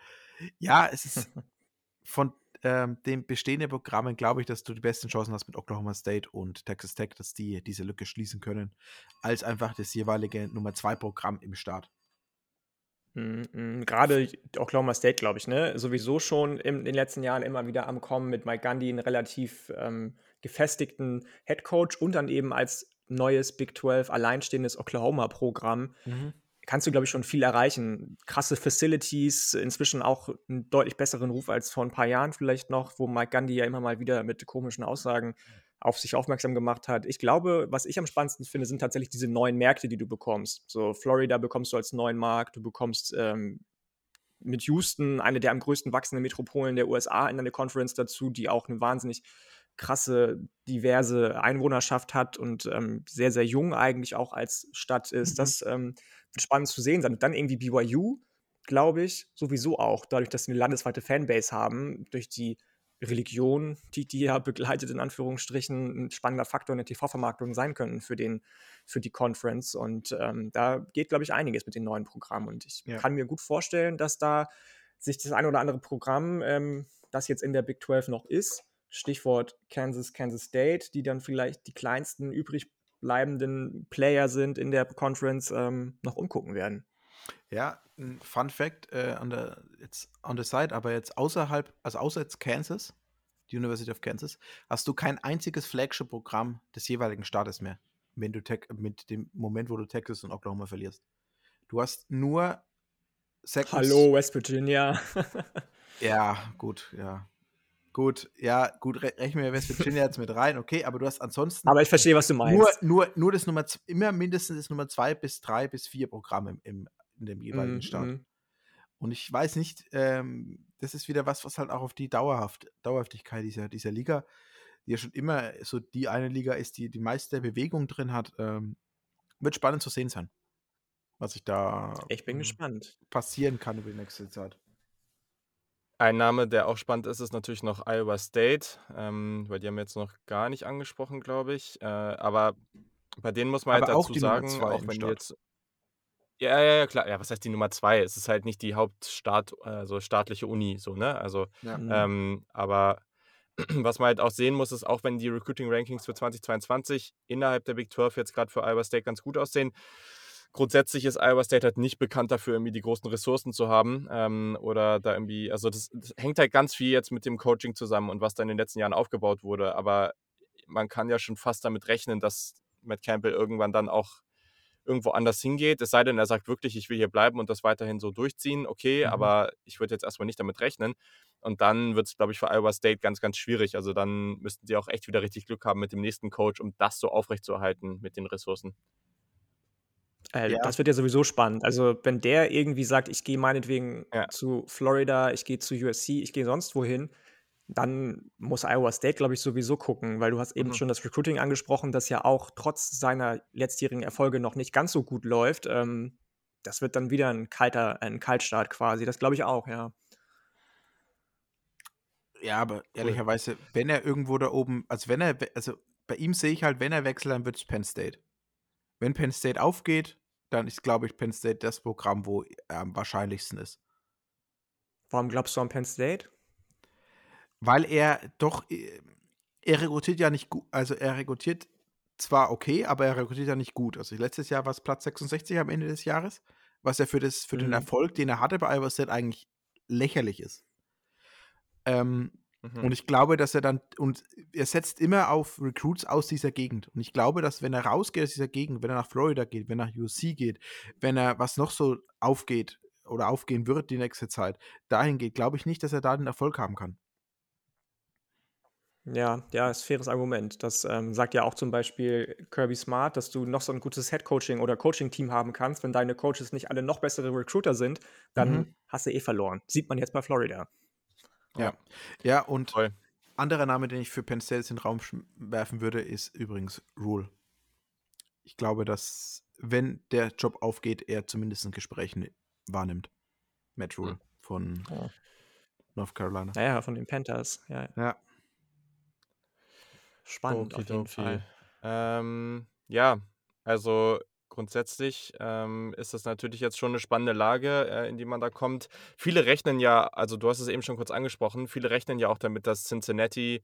Ja, es ist [laughs] von ähm, den bestehenden Programmen, glaube ich, dass du die besten Chancen hast mit Oklahoma State und Texas Tech, dass die diese Lücke schließen können, als einfach das jeweilige Nummer 2 Programm im Start. Mm, mm, gerade Oklahoma State, glaube ich, ne? Sowieso schon in den letzten Jahren immer wieder am Kommen mit Mike Gundy, einen relativ ähm, gefestigten Head Coach und dann eben als neues Big 12 alleinstehendes Oklahoma-Programm. Mhm kannst du, glaube ich, schon viel erreichen. Krasse Facilities, inzwischen auch einen deutlich besseren Ruf als vor ein paar Jahren vielleicht noch, wo Mike Gandhi ja immer mal wieder mit komischen Aussagen auf sich aufmerksam gemacht hat. Ich glaube, was ich am spannendsten finde, sind tatsächlich diese neuen Märkte, die du bekommst. So Florida bekommst du als neuen Markt, du bekommst ähm, mit Houston eine der am größten wachsenden Metropolen der USA in eine Conference dazu, die auch eine wahnsinnig krasse, diverse Einwohnerschaft hat und ähm, sehr, sehr jung eigentlich auch als Stadt ist. Mhm. Das ähm, spannend zu sehen sein. Und dann irgendwie BYU, glaube ich, sowieso auch, dadurch, dass sie eine landesweite Fanbase haben, durch die Religion, die die ja begleitet, in Anführungsstrichen, ein spannender Faktor in der TV-Vermarktung sein können für, den, für die Conference. Und ähm, da geht, glaube ich, einiges mit den neuen Programmen. Und ich ja. kann mir gut vorstellen, dass da sich das ein oder andere Programm, ähm, das jetzt in der Big 12 noch ist, Stichwort Kansas, Kansas State, die dann vielleicht die kleinsten übrig bleibenden Player sind in der Conference, ähm, noch umgucken werden. Ja, ein Fun Fact äh, an der jetzt on the side, aber jetzt außerhalb, also außer jetzt Kansas, die University of Kansas, hast du kein einziges Flagship-Programm des jeweiligen Staates mehr, wenn du mit dem Moment, wo du Texas und Oklahoma verlierst. Du hast nur Second Hallo, West Virginia. [laughs] ja, gut, ja. Gut, ja, gut, rechnen wir West Virginia jetzt mit rein, okay, aber du hast ansonsten. Aber ich verstehe, was du meinst. Nur, nur, nur das Nummer, immer mindestens das Nummer zwei bis drei bis vier Programm im, im in dem jeweiligen mm, Staat. Mm. Und ich weiß nicht, ähm, das ist wieder was, was halt auch auf die Dauerhaft, Dauerhaftigkeit dieser, dieser Liga, die ja schon immer so die eine Liga ist, die die meiste Bewegung drin hat, ähm, wird spannend zu sehen sein, was sich da ich bin gespannt. passieren kann über die nächste Zeit. Ein Name, der auch spannend ist, ist natürlich noch Iowa State, ähm, weil die haben wir jetzt noch gar nicht angesprochen, glaube ich. Äh, aber bei denen muss man aber halt dazu sagen, auch wenn die jetzt. Ja, ja, ja, klar. Ja, was heißt die Nummer zwei? Es ist halt nicht die Hauptstaat, also staatliche Uni, so, ne? Also, ja. Mhm. ähm, aber [clears throat] was man halt auch sehen muss, ist, auch wenn die Recruiting Rankings für 2022 innerhalb der Big 12 jetzt gerade für Iowa State ganz gut aussehen, grundsätzlich ist Iowa State halt nicht bekannt dafür, irgendwie die großen Ressourcen zu haben. Ähm, oder da irgendwie, also das, das, hängt halt ganz viel jetzt mit dem Coaching zusammen und was da in den letzten Jahren aufgebaut wurde. Aber man kann ja schon fast damit rechnen, dass Matt Campbell irgendwann dann auch irgendwo anders hingeht. Es sei denn, er sagt wirklich, ich will hier bleiben und das weiterhin so durchziehen. Okay, mhm. aber ich würde jetzt erstmal nicht damit rechnen. Und dann wird es, glaube ich, für Iowa State ganz, ganz schwierig. Also dann müssten sie auch echt wieder richtig Glück haben mit dem nächsten Coach, um das so aufrechtzuerhalten mit den Ressourcen. Äh, ja. Das wird ja sowieso spannend. Also, wenn der irgendwie sagt, ich gehe meinetwegen ja. zu Florida, ich gehe zu USC, ich gehe sonst wohin, dann muss Iowa State, glaube ich, sowieso gucken, weil du hast eben mhm. schon das Recruiting angesprochen, das ja auch trotz seiner letztjährigen Erfolge noch nicht ganz so gut läuft. Ähm, das wird dann wieder ein kalter, ein Kaltstart quasi. Das glaube ich auch, ja. Ja, aber ehrlicherweise, wenn er irgendwo da oben, also wenn er, also bei ihm sehe ich halt, wenn er wechselt, dann wird es Penn State. Wenn Penn State aufgeht, dann ist, glaube ich, Penn State das Programm, wo er am wahrscheinlichsten ist. Warum glaubst du an Penn State? Weil er doch, äh, er rekrutiert ja nicht gut, also er rekrutiert zwar okay, aber er rekrutiert ja nicht gut. Also letztes Jahr war es Platz 66 am Ende des Jahres, was ja für, das, für mhm. den Erfolg, den er hatte bei Iowa State, eigentlich lächerlich ist. Ähm, Mhm. Und ich glaube, dass er dann, und er setzt immer auf Recruits aus dieser Gegend. Und ich glaube, dass wenn er rausgeht aus dieser Gegend, wenn er nach Florida geht, wenn er nach UC geht, wenn er was noch so aufgeht oder aufgehen wird die nächste Zeit, dahin geht, glaube ich nicht, dass er da den Erfolg haben kann. Ja, ja, ist ein faires Argument. Das ähm, sagt ja auch zum Beispiel Kirby Smart, dass du noch so ein gutes Head-Coaching oder Coaching-Team haben kannst. Wenn deine Coaches nicht alle noch bessere Recruiter sind, dann mhm. hast du eh verloren. Sieht man jetzt bei Florida. Ja, ja und Toll. anderer Name, den ich für Penn State in den Raum werfen würde, ist übrigens Rule. Ich glaube, dass, wenn der Job aufgeht, er zumindest ein Gespräch wahrnimmt. Matt Rule hm. von oh. North Carolina. Naja, von den Panthers. Ja. ja. Spannend okay, auf jeden okay. Fall. Ähm, ja, also Grundsätzlich ähm, ist das natürlich jetzt schon eine spannende Lage, äh, in die man da kommt. Viele rechnen ja, also du hast es eben schon kurz angesprochen, viele rechnen ja auch damit, dass Cincinnati,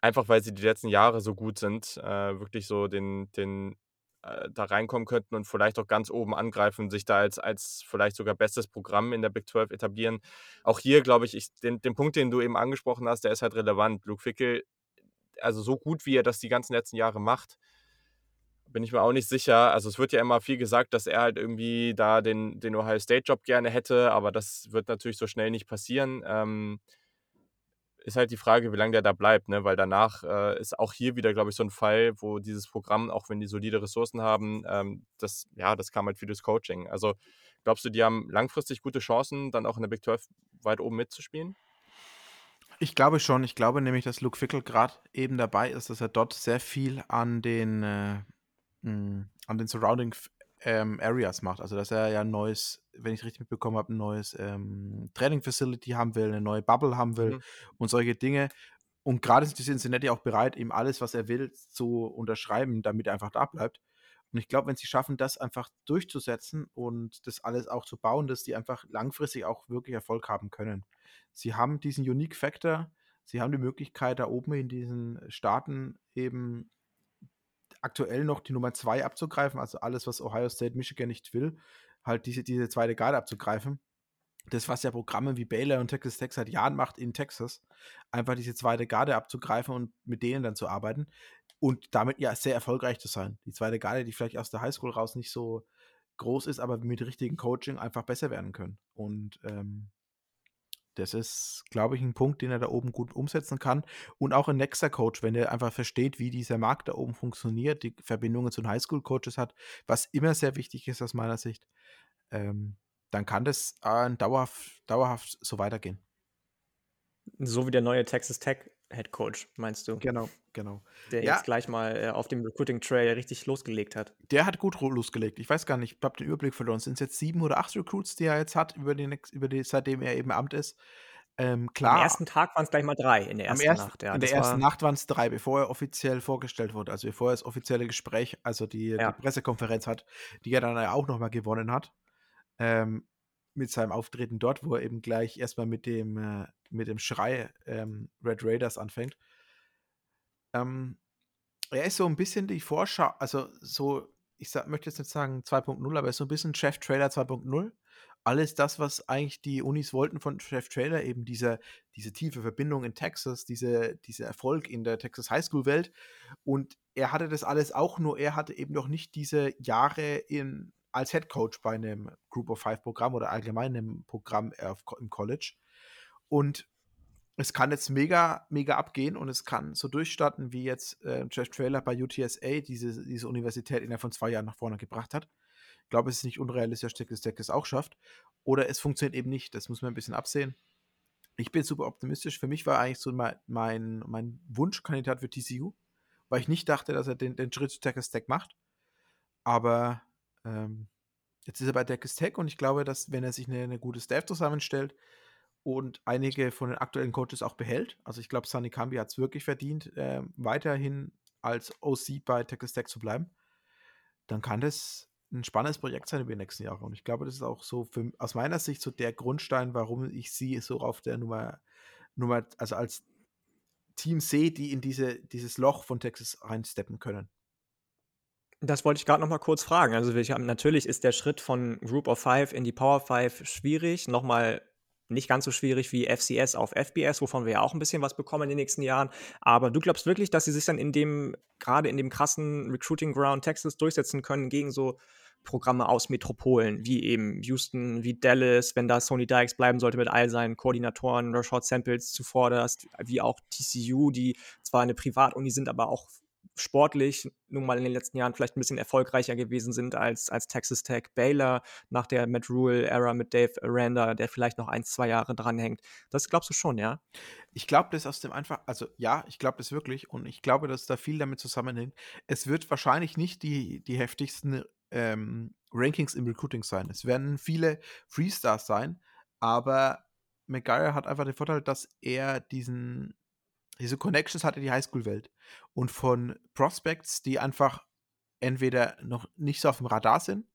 einfach weil sie die letzten Jahre so gut sind, äh, wirklich so den, den äh, da reinkommen könnten und vielleicht auch ganz oben angreifen, sich da als, als vielleicht sogar bestes Programm in der Big 12 etablieren. Auch hier, glaube ich, ich den, den Punkt, den du eben angesprochen hast, der ist halt relevant. Luke Fickel, also so gut wie er das die ganzen letzten Jahre macht, bin ich mir auch nicht sicher. Also es wird ja immer viel gesagt, dass er halt irgendwie da den, den Ohio State-Job gerne hätte, aber das wird natürlich so schnell nicht passieren. Ähm, ist halt die Frage, wie lange der da bleibt, ne? weil danach äh, ist auch hier wieder, glaube ich, so ein Fall, wo dieses Programm, auch wenn die solide Ressourcen haben, ähm, das, ja, das kam halt für das Coaching. Also glaubst du, die haben langfristig gute Chancen, dann auch in der Big 12 weit oben mitzuspielen? Ich glaube schon. Ich glaube nämlich, dass Luke Fickel gerade eben dabei ist, dass er dort sehr viel an den äh, mh, hm, an den Surrounding ähm, Areas macht. Also, dass er ja ein neues, wenn ich richtig mitbekommen habe, ein neues ähm, Training Facility haben will, eine neue Bubble haben will mhm. und solche Dinge. Und gerade sind die Cincinnati auch bereit, ihm alles, was er will, zu unterschreiben, damit er einfach da bleibt. Und ich glaube, wenn sie schaffen, das einfach durchzusetzen und das alles auch zu bauen, dass die einfach langfristig auch wirklich Erfolg haben können. Sie haben diesen Unique Factor, Sie haben die Möglichkeit, da oben in diesen Staaten eben aktuell noch die Nummer zwei abzugreifen, also alles, was Ohio State, Michigan nicht will, halt diese, diese zweite Garde abzugreifen. Das, was ja Programme wie Baylor und Texas Tech seit Jahren macht in Texas, einfach diese zweite Garde abzugreifen und mit denen dann zu arbeiten und damit ja sehr erfolgreich zu sein. Die zweite Garde, die vielleicht aus der Highschool raus nicht so groß ist, aber mit richtigem Coaching einfach besser werden können. Und ähm, das ist, glaube ich, ein Punkt, den er da oben gut umsetzen kann. Und auch ein nächster Coach, wenn er einfach versteht, wie dieser Markt da oben funktioniert, die Verbindungen zu den Highschool-Coaches hat, was immer sehr wichtig ist aus meiner Sicht, ähm, dann kann das äh, dauerhaft, dauerhaft so weitergehen. So wie der neue Texas Tech Head Coach, meinst du? Genau, genau. Der ja. jetzt gleich mal äh, auf dem Recruiting Trail richtig losgelegt hat. Der hat gut losgelegt. Ich weiß gar nicht, ich habe den Überblick verloren. Sind es jetzt sieben oder acht Recruits, die er jetzt hat, über die, über die, seitdem er eben Amt ist? Ähm, klar. Am ersten Tag waren es gleich mal drei in der ersten ersten, Nacht. Ja, in der ersten Nacht waren es drei, bevor er offiziell vorgestellt wurde. Also bevor er das offizielle Gespräch, also die, ja. die Pressekonferenz hat, die er dann auch nochmal gewonnen hat. Ähm, mit seinem Auftreten dort, wo er eben gleich erstmal mit dem, äh, mit dem Schrei ähm, Red Raiders anfängt. Ähm, er ist so ein bisschen die Vorschau, also so, ich sag, möchte jetzt nicht sagen 2.0, aber er ist so ein bisschen Chef Trailer 2.0. Alles das, was eigentlich die Unis wollten von Chef Trailer, eben diese, diese tiefe Verbindung in Texas, diese, dieser Erfolg in der Texas Highschool-Welt. Und er hatte das alles auch, nur er hatte eben noch nicht diese Jahre in als Head Coach bei einem Group of Five Programm oder allgemein einem Programm im College. Und es kann jetzt mega, mega abgehen und es kann so durchstarten, wie jetzt äh, Jeff Trailer bei UTSA diese, diese Universität innerhalb von zwei Jahren nach vorne gebracht hat. Ich glaube, es ist nicht unrealistisch, dass Deck es auch schafft. Oder es funktioniert eben nicht. Das muss man ein bisschen absehen. Ich bin super optimistisch. Für mich war eigentlich so mein, mein, mein Wunschkandidat für TCU, weil ich nicht dachte, dass er den, den Schritt zu Texas Tech macht. Aber ähm, jetzt ist er bei Texas Tech und ich glaube, dass wenn er sich eine, eine gute Staff zusammenstellt und einige von den aktuellen Coaches auch behält, also ich glaube, Sunny Kambi hat es wirklich verdient, äh, weiterhin als OC bei Texas Tech zu bleiben, dann kann das ein spannendes Projekt sein über die nächsten Jahre. Und ich glaube, das ist auch so für, aus meiner Sicht so der Grundstein, warum ich sie so auf der Nummer, Nummer also als Team sehe, die in diese, dieses Loch von Texas reinsteppen können. Das wollte ich gerade noch mal kurz fragen. Also wir haben, natürlich ist der Schritt von Group of Five in die Power Five schwierig, noch mal nicht ganz so schwierig wie FCS auf FBS, wovon wir ja auch ein bisschen was bekommen in den nächsten Jahren. Aber du glaubst wirklich, dass sie sich dann in dem, gerade in dem krassen Recruiting Ground Texas durchsetzen können gegen so Programme aus Metropolen, wie eben Houston, wie Dallas, wenn da Sony Dykes bleiben sollte mit all seinen Koordinatoren Short Samples zuvorderst, wie auch TCU, die zwar eine Privatuni sind, aber auch sportlich nun mal in den letzten Jahren vielleicht ein bisschen erfolgreicher gewesen sind als, als Texas Tech Baylor nach der Matt Rule-Ära mit Dave Aranda, der vielleicht noch ein, zwei Jahre dranhängt. Das glaubst du schon, ja? Ich glaube das aus dem einfach, also ja, ich glaube das wirklich und ich glaube, dass da viel damit zusammenhängt. Es wird wahrscheinlich nicht die, die heftigsten ähm, Rankings im Recruiting sein. Es werden viele Freestars sein, aber McGuire hat einfach den Vorteil, dass er diesen diese Connections hatte die Highschool-Welt. Und von Prospects, die einfach entweder noch nicht so auf dem Radar sind,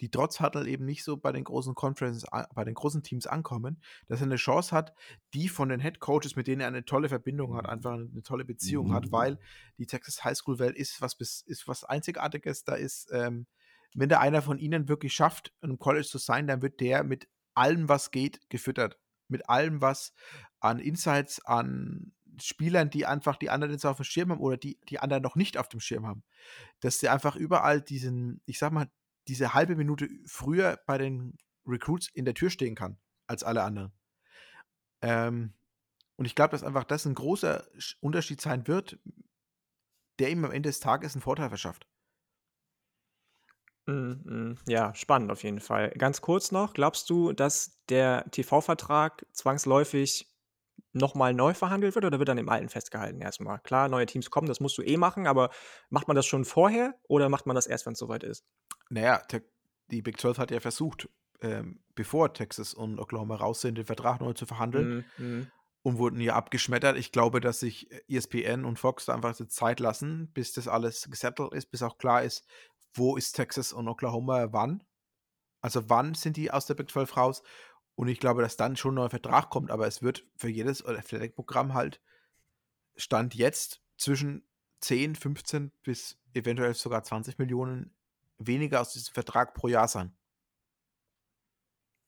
die trotz Huddle eben nicht so bei den großen Conferences, bei den großen Teams ankommen, dass er eine Chance hat, die von den Head Coaches, mit denen er eine tolle Verbindung hat, einfach eine tolle Beziehung hat, weil die Texas Highschool Welt ist was ist was Einzigartiges. Da ist, ähm, wenn da einer von ihnen wirklich schafft, im College zu sein, dann wird der mit allem, was geht, gefüttert. Mit allem, was an Insights, an Spielern, die einfach die anderen jetzt auf dem Schirm haben oder die die anderen noch nicht auf dem Schirm haben. Dass sie einfach überall diesen, ich sag mal, diese halbe Minute früher bei den Recruits in der Tür stehen kann als alle anderen. Ähm, und ich glaube, dass einfach das ein großer Unterschied sein wird, der ihm am Ende des Tages einen Vorteil verschafft. Mm, mm, ja, spannend auf jeden Fall. Ganz kurz noch, glaubst du, dass der TV-Vertrag zwangsläufig nochmal neu verhandelt wird oder wird dann im Alten festgehalten erstmal? Klar, neue Teams kommen, das musst du eh machen, aber macht man das schon vorher oder macht man das erst, wenn es soweit ist? Naja, die Big 12 hat ja versucht, ähm, bevor Texas und Oklahoma raus sind, den Vertrag neu zu verhandeln mm, mm. und wurden ja abgeschmettert. Ich glaube, dass sich ESPN und Fox da einfach Zeit lassen, bis das alles gesettelt ist, bis auch klar ist, wo ist Texas und Oklahoma wann. Also wann sind die aus der Big 12 raus Und ich glaube, dass dann schon ein neuer Vertrag kommt, aber es wird für jedes Athletic-Programm halt Stand jetzt zwischen 10, 15 bis eventuell sogar 20 Millionen weniger aus diesem Vertrag pro Jahr sein.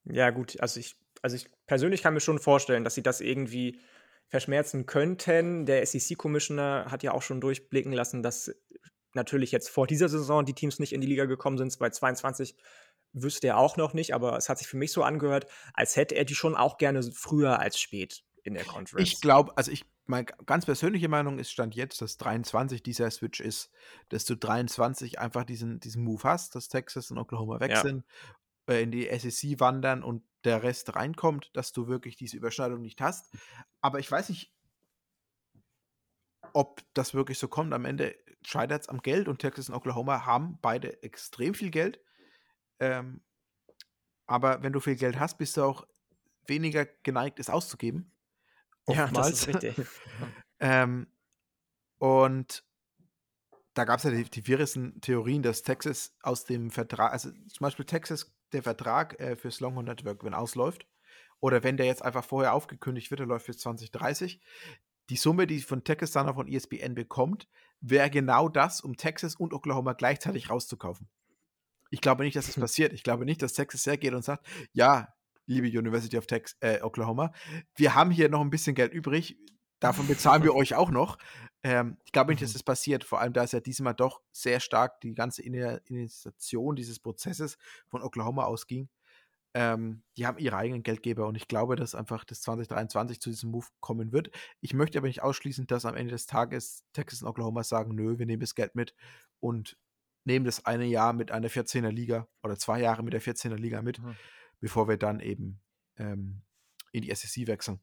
Ja, gut, also ich, also ich persönlich kann mir schon vorstellen, dass sie das irgendwie verschmerzen könnten. Der SEC-Commissioner hat ja auch schon durchblicken lassen, dass natürlich jetzt vor dieser Saison die Teams nicht in die Liga gekommen sind. Bei 22 wüsste er auch noch nicht, aber es hat sich für mich so angehört, als hätte er die schon auch gerne früher als spät in der Conference. Ich glaube, also ich, meine ganz persönliche Meinung ist Stand jetzt, dass 23 dieser Switch ist, dass du 23 einfach diesen, diesen Move hast, dass Texas und Oklahoma wechseln, ja. äh, in die SEC wandern und der Rest reinkommt, dass du wirklich diese Überschneidung nicht hast. Aber ich weiß nicht, ob das wirklich so kommt. Am Ende scheitert es am Geld und Texas und Oklahoma haben beide extrem viel Geld. Ähm, aber wenn du viel Geld hast, bist du auch weniger geneigt, es auszugeben. Ja, das ist richtig. [laughs] ähm, und da gab es ja die, die wirresten Theorien, dass Texas aus dem Vertrag, also zum Beispiel Texas, der Vertrag äh, fürs Longhorn Network, wenn ausläuft, oder wenn der jetzt einfach vorher aufgekündigt wird, der läuft bis 2030, die Summe, die von Texas dann von ESPN bekommt, wäre genau das, um Texas und Oklahoma gleichzeitig rauszukaufen. Ich glaube nicht, dass das [laughs] passiert. Ich glaube nicht, dass Texas hergeht und sagt, ja, liebe University of Texas, äh, Oklahoma, wir haben hier noch ein bisschen Geld übrig, davon bezahlen wir [laughs] euch auch noch. Ähm, ich glaube nicht, dass mhm. das passiert, vor allem da es ja diesmal doch sehr stark die ganze Initiation dieses Prozesses von Oklahoma ausging. Ähm, die haben ihre eigenen Geldgeber und ich glaube, dass einfach das 2023 zu diesem Move kommen wird. Ich möchte aber nicht ausschließen, dass am Ende des Tages Texas und Oklahoma sagen, nö, wir nehmen das Geld mit und nehmen das eine Jahr mit einer 14er Liga oder zwei Jahre mit der 14er Liga mit, mhm. bevor wir dann eben ähm, in die SEC wechseln.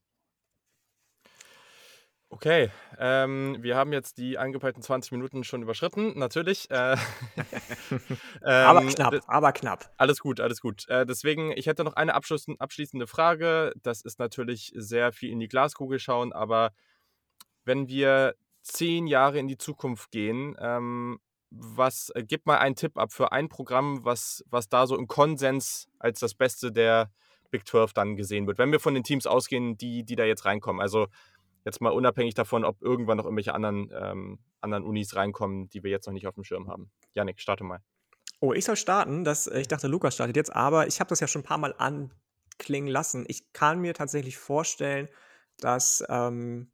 Okay, ähm, wir haben jetzt die angepeilten 20 Minuten schon überschritten, natürlich. Äh, [laughs] ähm, aber knapp, aber knapp. Alles gut, alles gut. Äh, deswegen, ich hätte noch eine abschließende Frage. Das ist natürlich sehr viel in die Glaskugel schauen, aber wenn wir zehn Jahre in die Zukunft gehen, ähm, was, äh, gib mal einen Tipp ab für ein Programm, was, was da so im Konsens als das Beste der Big 12 dann gesehen wird, wenn wir von den Teams ausgehen, die, die da jetzt reinkommen. Also jetzt mal unabhängig davon, ob irgendwann noch irgendwelche anderen, ähm, anderen Unis reinkommen, die wir jetzt noch nicht auf dem Schirm haben. Janik, starte mal. Oh, ich soll starten. Das, äh, ich dachte, Lukas startet jetzt, aber ich habe das ja schon ein paar Mal anklingen lassen. Ich kann mir tatsächlich vorstellen, dass ähm,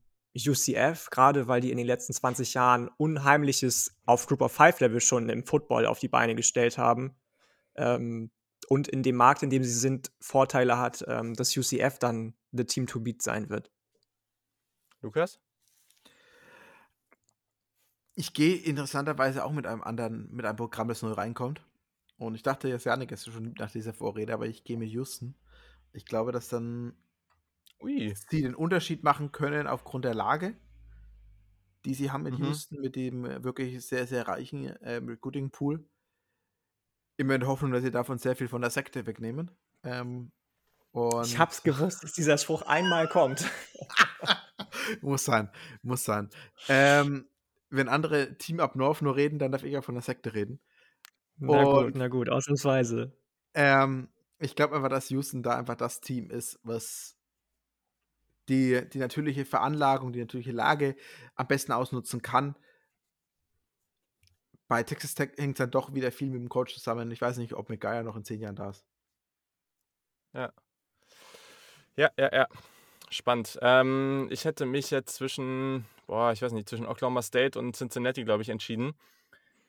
UCF, gerade weil die in den letzten 20 Jahren Unheimliches auf Group of Five Level schon im Football auf die Beine gestellt haben ähm, und in dem Markt, in dem sie sind, Vorteile hat, ähm, dass UCF dann the Team to beat sein wird. Lukas? Ich gehe interessanterweise auch mit einem anderen, mit einem Programm, das neu reinkommt. Und ich dachte jetzt, Janik ist schon nach dieser Vorrede, aber ich gehe mit Houston. Ich glaube, dass dann Ui. sie den Unterschied machen können aufgrund der Lage, die sie haben in mhm. Houston mit dem äh, wirklich sehr, sehr reichen äh, Recruiting Pool. Immer in der Hoffnung, dass sie davon sehr viel von der Sekte wegnehmen. Ähm, ich hab's gewusst, dass dieser Spruch einmal kommt. [laughs] muss sein, muss sein. Ähm, wenn andere Team Up North nur reden, dann darf ich ja von der Sekte reden. Na Und, gut, na gut, ausnahmsweise. Ähm, ich glaube einfach, dass Houston da einfach das Team ist, was die, die natürliche Veranlagung, die natürliche Lage am besten ausnutzen kann. Bei Texas Tech hängt dann doch wieder viel mit dem Coach zusammen. Ich weiß nicht, ob McGuire noch in zehn Jahren da ist. Ja. Ja, ja, ja. Spannend. Ähm, ich hätte mich jetzt zwischen, boah, ich weiß nicht, zwischen Oklahoma State und Cincinnati, glaube ich, entschieden.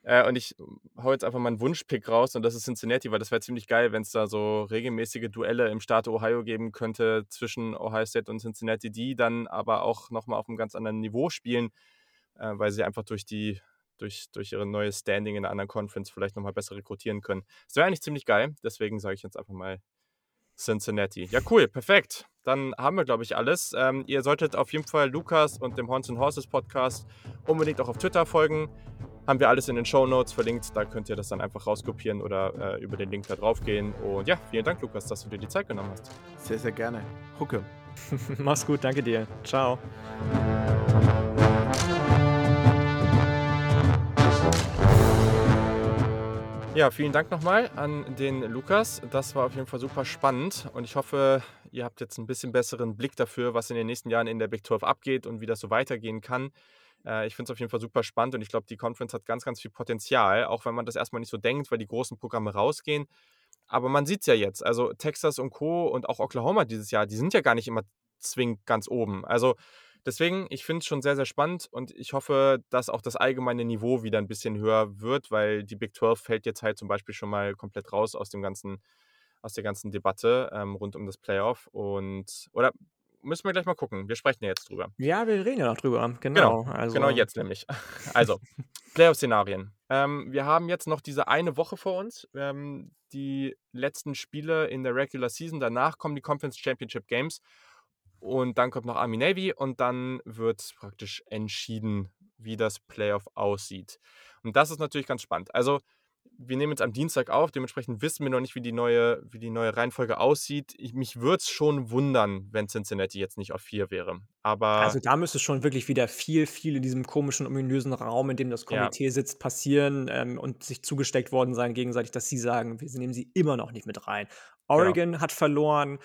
Äh, und ich hau jetzt einfach meinen Wunschpick raus und das ist Cincinnati, weil das wäre ziemlich geil, wenn es da so regelmäßige Duelle im Staat Ohio geben könnte zwischen Ohio State und Cincinnati, die dann aber auch nochmal auf einem ganz anderen Niveau spielen, äh, weil sie einfach durch die durch, durch ihre neue Standing in einer anderen Conference vielleicht nochmal besser rekrutieren können. Das wäre eigentlich ziemlich geil, deswegen sage ich jetzt einfach mal Cincinnati. Ja, cool, perfekt. Dann haben wir, glaube ich, alles. Ähm, ihr solltet auf jeden Fall Lukas und dem Horns Horses Podcast unbedingt auch auf Twitter folgen. Haben wir alles in den Show Notes verlinkt. Da könnt ihr das dann einfach rauskopieren oder äh, über den Link da drauf gehen. Und ja, vielen Dank, Lukas, dass du dir die Zeit genommen hast. Sehr, sehr gerne. Hucke. [laughs] Mach's gut, danke dir. Ciao. Ja, vielen Dank nochmal an den Lukas. Das war auf jeden Fall super spannend und ich hoffe, ihr habt jetzt ein bisschen besseren Blick dafür, was in den nächsten Jahren in der Big 12 abgeht und wie das so weitergehen kann. Äh, ich finde es auf jeden Fall super spannend und ich glaube, die Conference hat ganz, ganz viel Potenzial, auch wenn man das erstmal nicht so denkt, weil die großen Programme rausgehen. Aber man sieht es ja jetzt. Also Texas und Co. und auch Oklahoma dieses Jahr, die sind ja gar nicht immer zwingend ganz oben. Also Deswegen, ich finde es schon sehr, sehr spannend und ich hoffe, dass auch das allgemeine Niveau wieder ein bisschen höher wird, weil die Big 12 fällt jetzt halt zum Beispiel schon mal komplett raus aus dem ganzen, aus der ganzen Debatte ähm, rund um das Playoff. Und oder müssen wir gleich mal gucken. Wir sprechen ja jetzt drüber. Ja, wir reden ja noch drüber. Genau. Genau, also. genau jetzt nämlich. [laughs] Also, Playoff-Szenarien. Ähm, wir haben jetzt noch diese eine Woche vor uns. Ähm, die letzten Spiele in der Regular Season. Danach kommen die Conference Championship Games. Und dann kommt noch Army Navy und dann wird praktisch entschieden, wie das Playoff aussieht. Und das ist natürlich ganz spannend. Also, wir nehmen jetzt am Dienstag auf, dementsprechend wissen wir noch nicht, wie die neue, wie die neue Reihenfolge aussieht. Ich, mich würde es schon wundern, wenn Cincinnati jetzt nicht auf 4 wäre. Aber also da müsste schon wirklich wieder viel, viel in diesem komischen, ominösen Raum, in dem das Komitee ja. sitzt, passieren ähm, und sich zugesteckt worden sein gegenseitig, dass sie sagen, wir nehmen sie immer noch nicht mit rein. Oregon genau. hat verloren.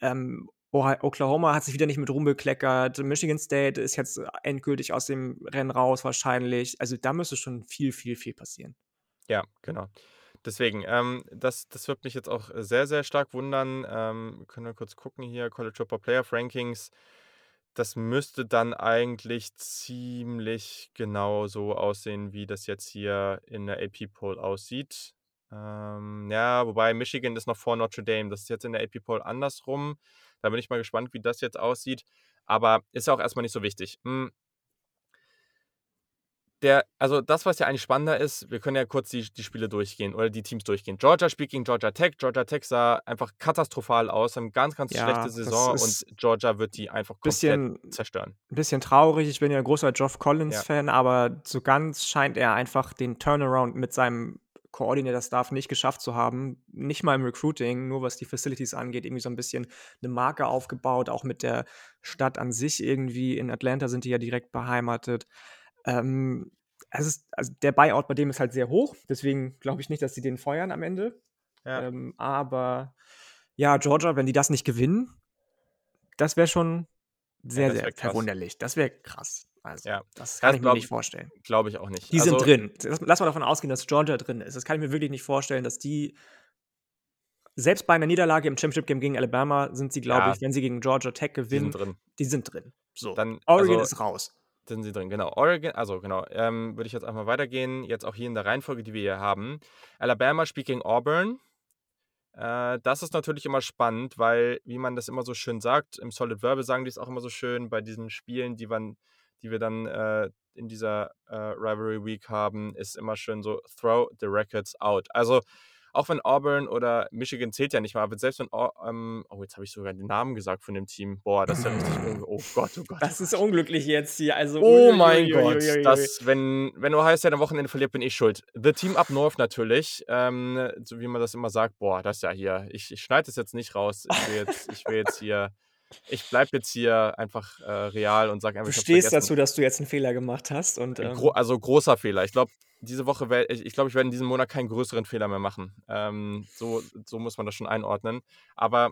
Ähm, Oklahoma hat sich wieder nicht mit rumbekleckert. Michigan State ist jetzt endgültig aus dem Rennen raus, wahrscheinlich. Also da müsste schon viel, viel, viel passieren. Ja, genau. Deswegen, ähm, das, das wird mich jetzt auch sehr, sehr stark wundern. Ähm, können wir kurz gucken hier: College Football Playoff Rankings. Das müsste dann eigentlich ziemlich genau so aussehen, wie das jetzt hier in der AP-Poll aussieht. Ähm, ja, wobei Michigan ist noch vor Notre Dame. Das ist jetzt in der AP-Poll andersrum. Da bin ich mal gespannt, wie das jetzt aussieht. Aber ist ja auch erstmal nicht so wichtig. Hm. Der, also das, was ja eigentlich spannender ist, wir können ja kurz die, die Spiele durchgehen oder die Teams durchgehen. Georgia spielt gegen Georgia Tech. Georgia Tech sah einfach katastrophal aus, haben ganz, ganz ja, schlechte Saison und Georgia wird die einfach komplett bisschen, zerstören. Ein bisschen traurig, ich bin ja ein großer Geoff Collins-Fan, ja. aber so ganz scheint er einfach den Turnaround mit seinem Coordinator-Staff nicht geschafft zu haben, nicht mal im Recruiting, nur was die Facilities angeht, irgendwie so ein bisschen eine Marke aufgebaut, auch mit der Stadt an sich irgendwie. In Atlanta sind die ja direkt beheimatet. Ähm, es ist, also der Buyout bei dem ist halt sehr hoch, deswegen glaube ich nicht, dass sie den feuern am Ende. Ja. Ähm, aber ja, Georgia, wenn die das nicht gewinnen, das wäre schon sehr, ja, sehr verwunderlich. Das wäre krass. Also, ja. das kann das ich mir nicht vorstellen. Glaube ich auch nicht. Die also, sind drin. Lass mal davon ausgehen, dass Georgia drin ist. Das kann ich mir wirklich nicht vorstellen, dass die selbst bei einer Niederlage im Championship Game gegen Alabama sind sie, glaube ja. ich, wenn sie gegen Georgia Tech gewinnen, die sind drin. Die sind drin. So. Dann, Oregon also, ist raus. Sind sie drin, genau. Oregon, also genau, ähm, würde ich jetzt einfach weitergehen. Jetzt auch hier in der Reihenfolge, die wir hier haben. Alabama spielt gegen Auburn. Äh, das ist natürlich immer spannend, weil, wie man das immer so schön sagt, im Solid Verbal sagen die es auch immer so schön, bei diesen Spielen, die man die wir dann äh, in dieser äh, Rivalry Week haben, ist immer schön so, throw the records out. Also auch wenn Auburn oder Michigan zählt ja nicht mal, aber selbst wenn, ähm, oh, jetzt habe ich sogar den Namen gesagt von dem Team. Boah, das ist ja richtig unglücklich. [laughs] Oh Gott, oh Gott. Das ist unglücklich jetzt hier. Also, oh mein Gott, das, wenn, wenn Ohio State am Wochenende verliert, bin ich schuld. The Team Up North natürlich, ähm, so wie man das immer sagt. Boah, das ist ja hier, ich, ich schneide das jetzt nicht raus. Ich will jetzt, ich will jetzt hier ich bleibe jetzt hier einfach äh, real und sage einfach, Du stehst dazu, dass du jetzt einen Fehler gemacht hast. Und, ähm Gro also großer Fehler. Ich glaube, diese Woche, ich, ich glaube, ich werde in diesem Monat keinen größeren Fehler mehr machen. Ähm, so, so muss man das schon einordnen. Aber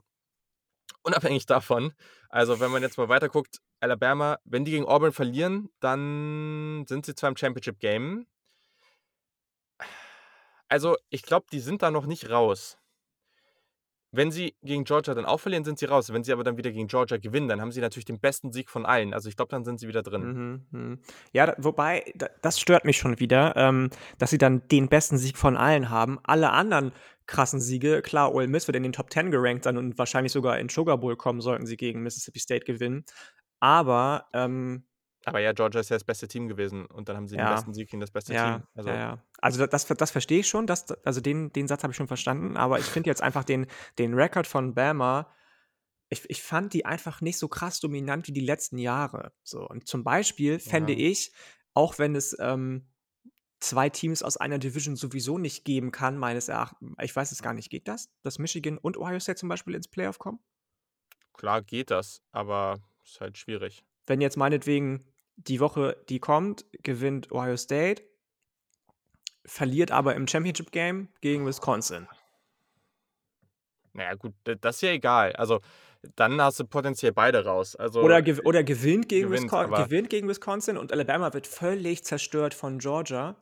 unabhängig davon, also wenn man jetzt mal weiter guckt, Alabama, wenn die gegen Auburn verlieren, dann sind sie zwar im Championship Game. Also ich glaube, die sind da noch nicht raus. Wenn sie gegen Georgia dann auch verlieren, sind sie raus. Wenn sie aber dann wieder gegen Georgia gewinnen, dann haben sie natürlich den besten Sieg von allen. Also ich glaube, dann sind sie wieder drin. Mhm, mh. Ja, wobei, da, das stört mich schon wieder, ähm, dass sie dann den besten Sieg von allen haben. Alle anderen krassen Siege, klar, Ole Miss wird in den Top 10 gerankt sein und wahrscheinlich sogar in Sugar Bowl kommen, sollten sie gegen Mississippi State gewinnen. Aber ähm, aber ja, Georgia ist ja das beste Team gewesen und dann haben sie ja. den besten Sieg gegen das beste ja, Team. Also, ja, ja. also das, das verstehe ich schon, das, also den, den Satz habe ich schon verstanden, aber ich finde jetzt einfach den, den Rekord von Bama, ich, ich fand die einfach nicht so krass dominant wie die letzten Jahre. So, und zum Beispiel fände ich, auch wenn es ähm, zwei Teams aus einer Division sowieso nicht geben kann, meines Erachtens, ich weiß es gar nicht, geht das? Dass Michigan und Ohio State zum Beispiel ins Playoff kommen? Klar geht das, aber ist halt schwierig. Wenn jetzt meinetwegen die Woche, die kommt, gewinnt Ohio State. verliert aber im Championship Game gegen Wisconsin. Naja, gut, das ist ja egal. Also, dann hast du potenziell beide raus. Also, oder, gew oder gewinnt, gegen gewinnt, gewinnt gegen Wisconsin und Alabama wird völlig zerstört von Georgia.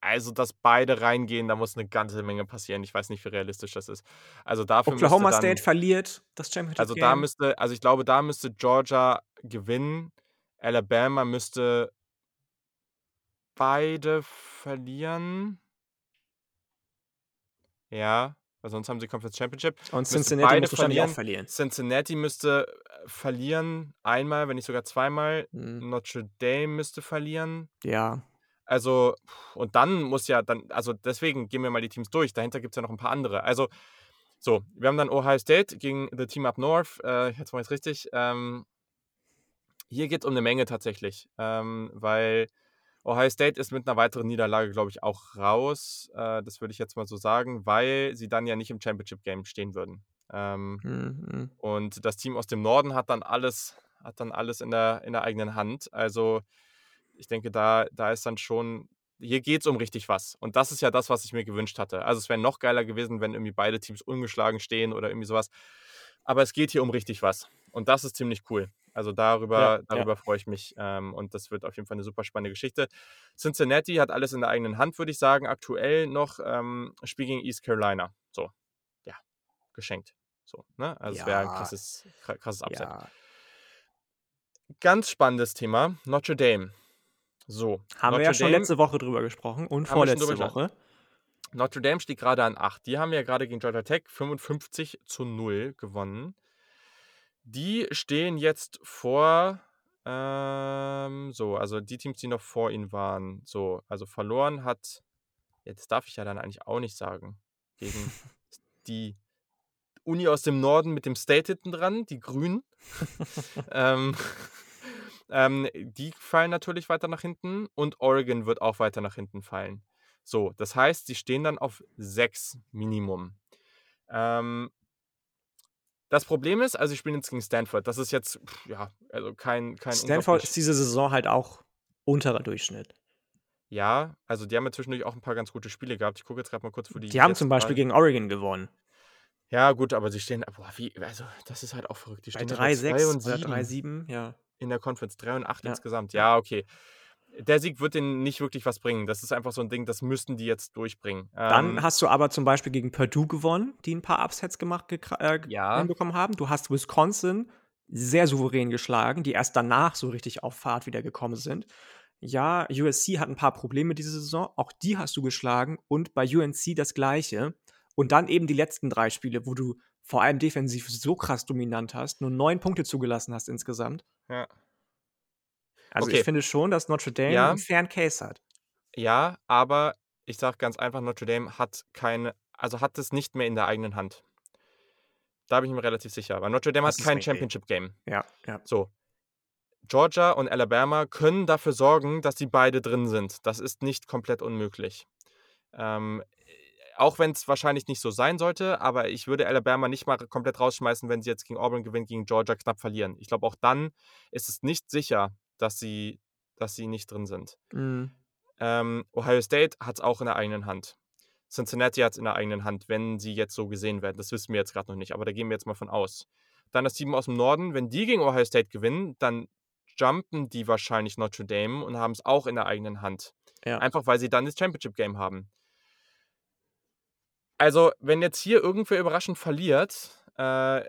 Also, dass beide reingehen, da muss eine ganze Menge passieren. Ich weiß nicht, wie realistisch das ist. Also dafür Oklahoma dann, State verliert das Championship Also Game. da müsste, also ich glaube, da müsste Georgia gewinnen. Alabama müsste beide verlieren. Ja, weil sonst haben sie Conference Championship. Und Cincinnati wahrscheinlich auch verlieren. Cincinnati müsste äh, verlieren einmal, wenn nicht sogar zweimal. Mhm. Notre Dame müsste verlieren. Ja. Also, und dann muss ja dann, also deswegen gehen wir mal die Teams durch. Dahinter gibt es ja noch ein paar andere. Also, so, wir haben dann Ohio State gegen The Team Up North. Äh, jetzt mal jetzt richtig. Ähm, hier geht es um eine Menge tatsächlich, ähm, weil Ohio State ist mit einer weiteren Niederlage, glaube ich, auch raus. Äh, das würde ich jetzt mal so sagen, weil sie dann ja nicht im Championship Game stehen würden. Ähm, mhm. Und das Team aus dem Norden hat dann alles, hat dann alles in der, in der eigenen Hand. Also ich denke, da, da ist dann schon, hier geht es um richtig was. Und das ist ja das, was ich mir gewünscht hatte. Also es wäre noch geiler gewesen, wenn irgendwie beide Teams ungeschlagen stehen oder irgendwie sowas. Aber es geht hier um richtig was. Und das ist ziemlich cool. Also darüber, ja, darüber ja. freue ich mich. Ähm, und das wird auf jeden Fall eine super spannende Geschichte. Cincinnati hat alles in der eigenen Hand, würde ich sagen. Aktuell noch ähm, Spiel gegen East Carolina. So, ja, geschenkt. So, ne? Also ja. es wäre ein krasses, krasses Upset. Ganz spannendes Thema. Notre Dame. So. Haben Notre wir ja schon Dame, letzte Woche drüber gesprochen und vorletzte Woche. Notre Dame steht gerade an 8. Die haben ja gerade gegen Georgia Tech 55 zu 0 gewonnen. Die stehen jetzt vor, ähm, so, also die Teams, die noch vor ihnen waren. So, also verloren hat, jetzt darf ich ja dann eigentlich auch nicht sagen, gegen [laughs] die Uni aus dem Norden mit dem State hinten dran, die Grünen. [laughs] ähm, [laughs] ähm, die fallen natürlich weiter nach hinten und Oregon wird auch weiter nach hinten fallen. So, das heißt, sie stehen dann auf sechs Minimum. Ähm, das Problem ist, also ich spiele jetzt gegen Stanford. Das ist jetzt, ja, also kein. kein Stanford ist diese Saison halt auch unterer Durchschnitt. Ja, also die haben ja zwischendurch auch ein paar ganz gute Spiele gehabt. Ich gucke jetzt gerade mal kurz, wo die. Die haben zum Beispiel waren. gegen Oregon gewonnen. Ja, gut, aber sie stehen, boah, wie, also das ist halt auch verrückt. Die stehen 3-6 oder 3-7, ja in der Conference. 3 und 8 ja. insgesamt. Ja, okay. Der Sieg wird denen nicht wirklich was bringen. Das ist einfach so ein Ding, das müssten die jetzt durchbringen. Dann ähm, hast du aber zum Beispiel gegen Purdue gewonnen, die ein paar Upsets gemacht äh, ja. hinbekommen haben. Du hast Wisconsin sehr souverän geschlagen, die erst danach so richtig auf Fahrt wieder gekommen sind. Ja, USC hat ein paar Probleme diese Saison. Auch die hast du geschlagen und bei UNC das Gleiche. Und dann eben die letzten drei Spiele, wo du vor allem defensiv so krass dominant hast, nur neun Punkte zugelassen hast insgesamt. Ja. Also okay. ich finde schon, dass Notre Dame ja. einen fairen Case hat. Ja, aber ich sage ganz einfach, Notre Dame hat keine, also hat es nicht mehr in der eigenen Hand. Da bin ich mir relativ sicher. Weil Notre Dame das hat kein Championship-Game. Ja, ja. So. Georgia und Alabama können dafür sorgen, dass sie beide drin sind. Das ist nicht komplett unmöglich. Ähm, auch wenn es wahrscheinlich nicht so sein sollte, aber ich würde Alabama nicht mal komplett rausschmeißen, wenn sie jetzt gegen Auburn gewinnen, gegen Georgia knapp verlieren. Ich glaube, auch dann ist es nicht sicher, dass sie, dass sie nicht drin sind. Mhm. Ähm, Ohio State hat es auch in der eigenen Hand. Cincinnati hat es in der eigenen Hand, wenn sie jetzt so gesehen werden. Das wissen wir jetzt gerade noch nicht, aber da gehen wir jetzt mal von aus. Dann das Team aus dem Norden, wenn die gegen Ohio State gewinnen, dann jumpen die wahrscheinlich Notre Dame und haben es auch in der eigenen Hand. Ja. Einfach weil sie dann das Championship Game haben. Also, wenn jetzt hier irgendwer überraschend verliert, äh,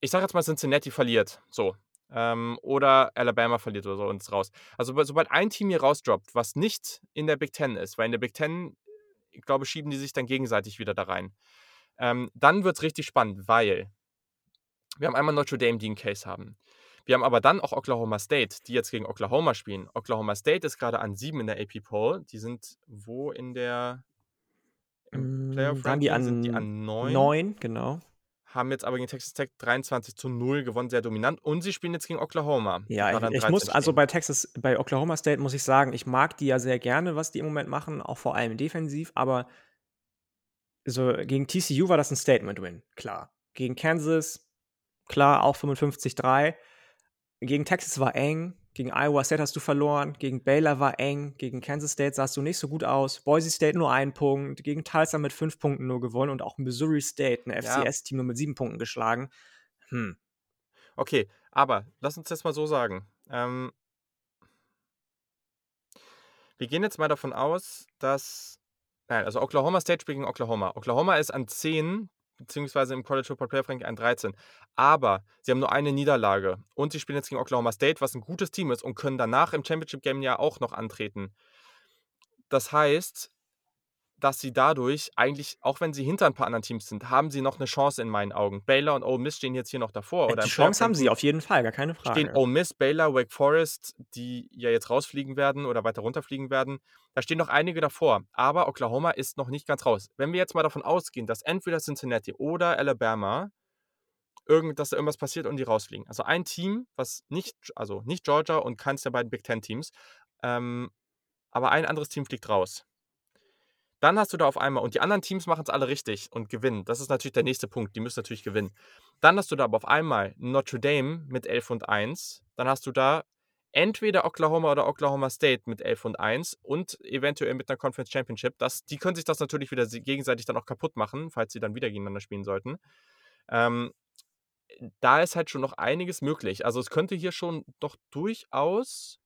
ich sage jetzt mal Cincinnati verliert, so. Ähm, oder Alabama verliert oder so und ist raus. Also, sobald ein Team hier rausdroppt, was nicht in der Big Ten ist, weil in der Big Ten, ich glaube, schieben die sich dann gegenseitig wieder da rein, ähm, dann wird es richtig spannend, weil wir haben einmal Notre Dame, die einen Case haben. Wir haben aber dann auch Oklahoma State, die jetzt gegen Oklahoma spielen. Oklahoma State ist gerade an sieben in der AP Poll. Die sind wo in der im Playoff waren die an, sind die an 9. 9, genau. Haben jetzt aber gegen Texas Tech 23 zu 0 gewonnen, sehr dominant. Und sie spielen jetzt gegen Oklahoma. Ja, ich, ich muss, also bei Texas, bei Oklahoma State muss ich sagen, ich mag die ja sehr gerne, was die im Moment machen, auch vor allem defensiv, aber so gegen TCU war das ein Statement-Win, klar. Gegen Kansas, klar, auch 55-3. Gegen Texas war eng. Gegen Iowa State hast du verloren, gegen Baylor war eng, gegen Kansas State sahst du nicht so gut aus, Boise State nur einen Punkt, gegen Tulsa mit fünf Punkten nur gewonnen und auch Missouri State, ein. FCS-Team, nur mit sieben Punkten geschlagen. Hm. Okay, aber lass uns das mal so sagen. Ähm, wir gehen jetzt mal davon aus, dass. Nein, also Oklahoma State spielt gegen Oklahoma. Oklahoma ist an 10, beziehungsweise im College Football Playoff Ranking an 13. Aber sie haben nur eine Niederlage. Und sie spielen jetzt gegen Oklahoma State, was ein gutes Team ist und können danach im Championship Game ja auch noch antreten. Das heißt, dass sie dadurch eigentlich, auch wenn sie hinter ein paar anderen Teams sind, haben sie noch eine Chance in meinen Augen. Baylor und Ole Miss stehen jetzt hier noch davor. Oder die Chance haben sie auf jeden Fall, gar keine Frage. stehen Ole Miss, Baylor, Wake Forest, die ja jetzt rausfliegen werden oder weiter runterfliegen werden. Da stehen noch einige davor. Aber Oklahoma ist noch nicht ganz raus. Wenn wir jetzt mal davon ausgehen, dass entweder Cincinnati oder Alabama irgend, dass da irgendwas passiert und die rausfliegen. Also ein Team, was nicht, also nicht Georgia und keins der beiden Big Ten Teams, ähm, aber ein anderes Team fliegt raus. Dann hast du da auf einmal, und die anderen Teams machen es alle richtig und gewinnen. Das ist natürlich der nächste Punkt. Die müssen natürlich gewinnen. Dann hast du da aber auf einmal Notre Dame mit 11 und 1. Dann hast du da entweder Oklahoma oder Oklahoma State mit 11 und 1 und eventuell mit einer Conference Championship. Das, die können sich das natürlich wieder gegenseitig dann auch kaputt machen, falls sie dann wieder gegeneinander spielen sollten. Ähm, da ist halt schon noch einiges möglich. Also es könnte hier schon doch durchaus,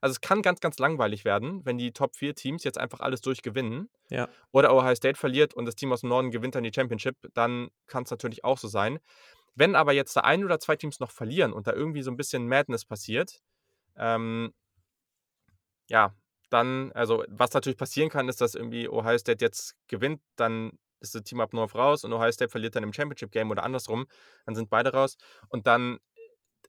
also es kann ganz, ganz langweilig werden, wenn die Top 4 Teams jetzt einfach alles durchgewinnen. Ja. Oder Ohio State verliert und das Team aus dem Norden gewinnt dann die Championship, dann kann es natürlich auch so sein. Wenn aber jetzt da ein oder zwei Teams noch verlieren und da irgendwie so ein bisschen Madness passiert, ähm, ja, dann, also was natürlich passieren kann, ist, dass irgendwie Ohio State jetzt gewinnt, dann ist das Team ab North raus und Ohio State verliert dann im Championship Game oder andersrum, dann sind beide raus und dann,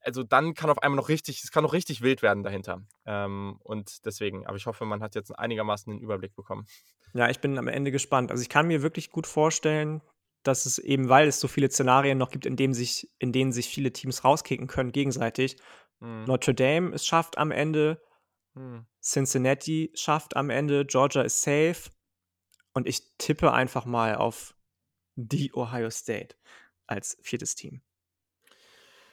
also dann kann auf einmal noch richtig, es kann noch richtig wild werden dahinter. Ähm, und deswegen, aber ich hoffe, man hat jetzt einigermaßen den Überblick bekommen. Ja, ich bin am Ende gespannt. Also ich kann mir wirklich gut vorstellen, dass es eben, weil es so viele Szenarien noch gibt, in, dem sich, in denen sich viele Teams rauskicken können gegenseitig. Hm. Notre Dame es schafft am Ende, Hm. Cincinnati schafft am Ende, Georgia ist safe. Und ich tippe einfach mal auf die Ohio State als viertes Team.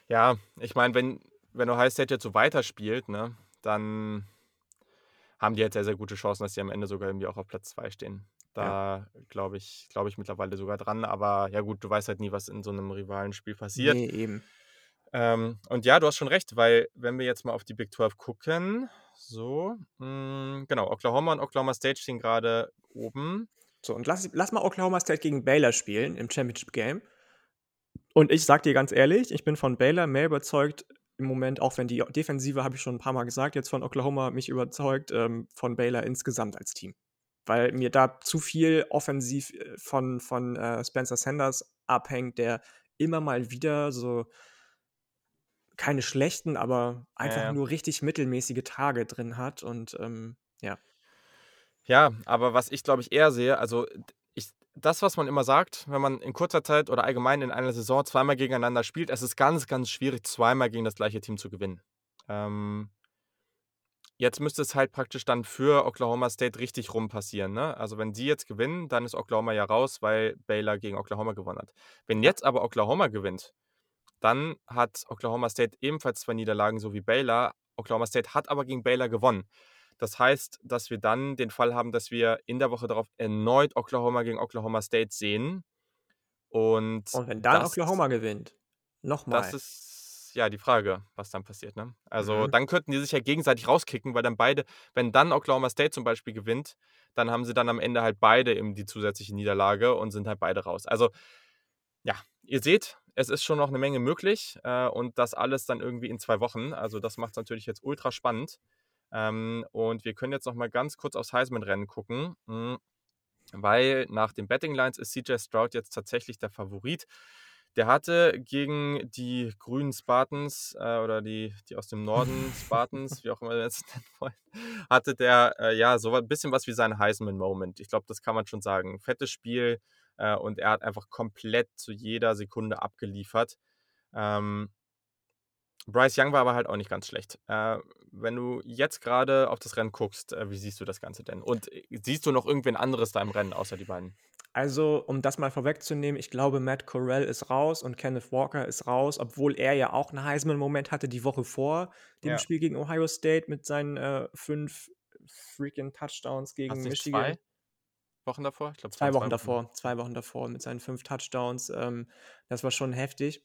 Ja, ich meine, wenn, wenn Ohio State jetzt so weiterspielt, ne, dann haben die jetzt sehr, sehr gute Chancen, dass sie am Ende sogar irgendwie auch auf Platz 2 stehen. Da glaube ich, glaube ich mittlerweile sogar dran. Aber ja gut, du weißt halt nie, was in so einem Rivalenspiel passiert. Nee, eben. Ähm, und ja, du hast schon recht, weil wenn wir jetzt mal auf die Big 12 gucken, so, mh, genau, Oklahoma und Oklahoma State stehen gerade oben. So, und lass, lass mal Oklahoma State gegen Baylor spielen im Championship Game. Und ich sag dir ganz ehrlich, ich bin von Baylor mehr überzeugt im Moment, auch wenn die Defensive, habe ich schon ein paar Mal gesagt, jetzt von Oklahoma mich überzeugt, ähm, von Baylor insgesamt als Team. Weil mir da zu viel offensiv äh, von, von äh, Spencer Sanders abhängt, der immer mal wieder so keine schlechten, aber einfach ja. nur richtig mittelmäßige Tage drin hat. Und ähm, ja. Ja, aber was ich glaube ich eher sehe, also ich, das, was man immer sagt, wenn man in kurzer Zeit oder allgemein in einer Saison zweimal gegeneinander spielt, es ist ganz, ganz schwierig, zweimal gegen das gleiche Team zu gewinnen. Ähm, jetzt müsste es halt praktisch dann für Oklahoma State richtig rum passieren. Ne? Also wenn sie jetzt gewinnen, dann ist Oklahoma ja raus, weil Baylor gegen Oklahoma gewonnen hat. Wenn jetzt aber Oklahoma gewinnt, dann hat Oklahoma State ebenfalls zwei Niederlagen, so wie Baylor. Oklahoma State hat aber gegen Baylor gewonnen. Das heißt, dass wir dann den Fall haben, dass wir in der Woche darauf erneut Oklahoma gegen Oklahoma State sehen. Und, Und wenn dann das, Oklahoma gewinnt, nochmal. Das ist ja die Frage, was dann passiert. Ne? Also Mhm. dann könnten die sich ja gegenseitig rauskicken, weil dann beide, wenn dann Oklahoma State zum Beispiel gewinnt, dann haben sie dann am Ende halt beide eben die zusätzliche Niederlage und sind halt beide raus. Also ja, ihr seht, es ist schon noch eine Menge möglich äh, und das alles dann irgendwie in zwei Wochen. Also das macht es natürlich jetzt ultra spannend. Ähm, und wir können jetzt noch mal ganz kurz aufs Heisman-Rennen gucken, mh, weil nach den Betting Lines ist CJ Stroud jetzt tatsächlich der Favorit. Der hatte gegen die grünen Spartans äh, oder die, die aus dem Norden [laughs] Spartans, wie auch immer wir das [laughs] nennen wollen, hatte der äh, ja so ein bisschen was wie sein Heisman-Moment. Ich glaube, das kann man schon sagen. Fettes Spiel äh, und er hat einfach komplett zu jeder Sekunde abgeliefert. Ähm, Bryce Young war aber halt auch nicht ganz schlecht. Äh, wenn du jetzt gerade auf das Rennen guckst, äh, wie siehst du das Ganze denn? Und äh, siehst du noch irgendwen anderes da im Rennen außer die beiden? Also, um das mal vorwegzunehmen, ich glaube, Matt Corell ist raus und Kenneth Walker ist raus, obwohl er ja auch einen Heisman-Moment hatte die Woche vor dem ja. Spiel gegen Ohio State mit seinen äh, fünf freaking Touchdowns gegen Michigan. Zwei Wochen davor? Ich glaube, zwei, zwei Wochen davor. Zwei Wochen davor mit seinen fünf Touchdowns. Ähm, das war schon heftig.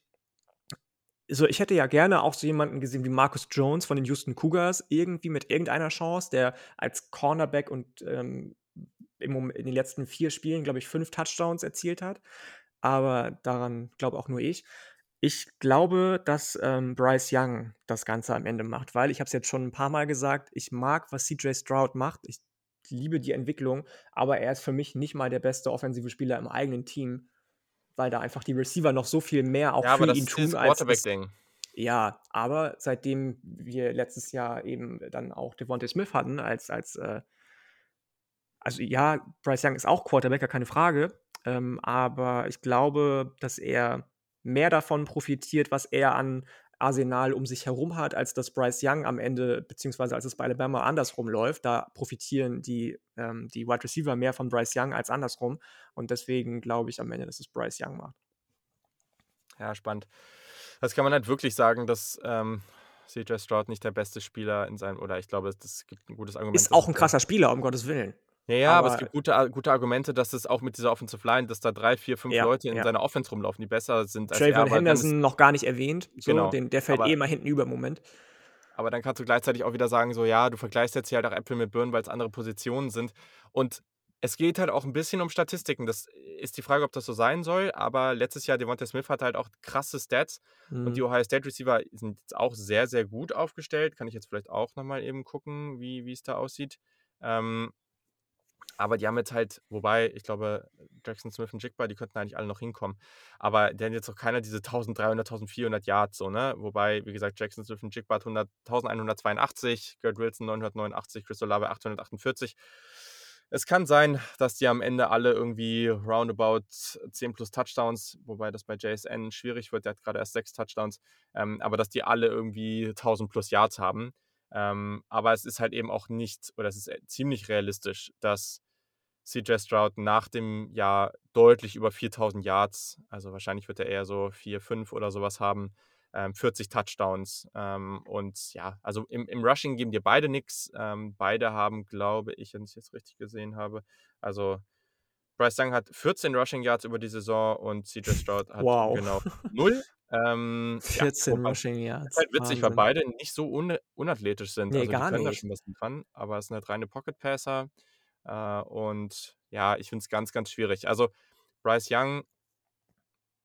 So, ich hätte ja gerne auch so jemanden gesehen wie Marcus Jones von den Houston Cougars, irgendwie mit irgendeiner Chance, der als Cornerback und ähm, in den letzten vier Spielen, glaube ich, fünf Touchdowns erzielt hat. Aber daran glaube auch nur ich. Ich glaube, dass ähm, Bryce Young das Ganze am Ende macht, weil ich habe es jetzt schon ein paar Mal gesagt, ich mag, was CJ Stroud macht. Ich liebe die Entwicklung, aber er ist für mich nicht mal der beste offensive Spieler im eigenen Team, weil da einfach die Receiver noch so viel mehr auch ja, für ihn tun als Quarterback-Ding. Ja, aber seitdem wir letztes Jahr eben dann auch Devontae Smith hatten als, als äh, also ja, Bryce Young ist auch Quarterback, keine Frage. Ähm, aber ich glaube, dass er mehr davon profitiert, was er an Arsenal um sich herum hat, als dass Bryce Young am Ende, beziehungsweise als es bei Alabama andersrum läuft. Da profitieren die, ähm, die Wide Receiver mehr von Bryce Young als andersrum. Und deswegen glaube ich am Ende, dass es Bryce Young macht. Ja, spannend. Das kann man halt wirklich sagen, dass ähm, CJ Stroud nicht der beste Spieler in seinem, oder ich glaube, es gibt ein gutes Argument. Ist auch ein krasser Spieler, um Gottes Willen. Ja, ja, aber, aber, es gibt gute, gute Argumente, dass es auch mit dieser Offensive Line, dass da drei, vier, fünf ja, Leute in ja. seiner Offense rumlaufen, die besser sind als Trayvon er. Henderson noch gar nicht erwähnt. So, genau. Den, der fällt aber, eh mal hinten über im Moment. Aber dann kannst du gleichzeitig auch wieder sagen, so ja, du vergleichst jetzt hier halt auch Äpfel mit Birnen, weil es andere Positionen sind. Und es geht halt auch ein bisschen um Statistiken. Das ist die Frage, ob das so sein soll. Aber letztes Jahr, Devonta Smith hat halt auch krasse Stats. Mhm. Und die Ohio State Receiver sind auch sehr, sehr gut aufgestellt. Kann ich jetzt vielleicht auch nochmal eben gucken, wie es da aussieht. Ähm, aber die haben jetzt halt, wobei, ich glaube, Jackson Smith und Jigba, die könnten eigentlich alle noch hinkommen. Aber die haben jetzt auch keiner diese 1300, 1400 Yards, so, ne? Wobei, wie gesagt, Jackson Smith und Jigba hat 1182, Gerd Wilson 989, Chris Olave 848. Es kann sein, dass die am Ende alle irgendwie roundabout 10 plus Touchdowns, wobei das bei JSN schwierig wird, der hat gerade erst 6 Touchdowns, ähm, aber dass die alle irgendwie 1000 plus Yards haben. Ähm, aber es ist halt eben auch nicht, oder es ist äh, ziemlich realistisch, dass CJ Stroud nach dem Jahr deutlich über 4000 Yards, also wahrscheinlich wird er eher so 4, 5 oder sowas haben, ähm, 40 Touchdowns. Ähm, und ja, also im, im Rushing geben dir beide nichts. Ähm, beide haben, glaube ich, wenn ich es richtig gesehen habe, also Bryce Young hat 14 Rushing Yards über die Saison und CJ Stroud [laughs] hat wow. genau [laughs] 0. Ähm, 14 ja, Rushing Yards. Ist halt witzig, Wahnsinn. weil beide nicht so un unathletisch sind. Nee, also gar die können nicht. da schon was liefern, aber es sind halt reine Pocket Passer. Äh, und ja, ich finde es ganz, ganz schwierig. Also Bryce Young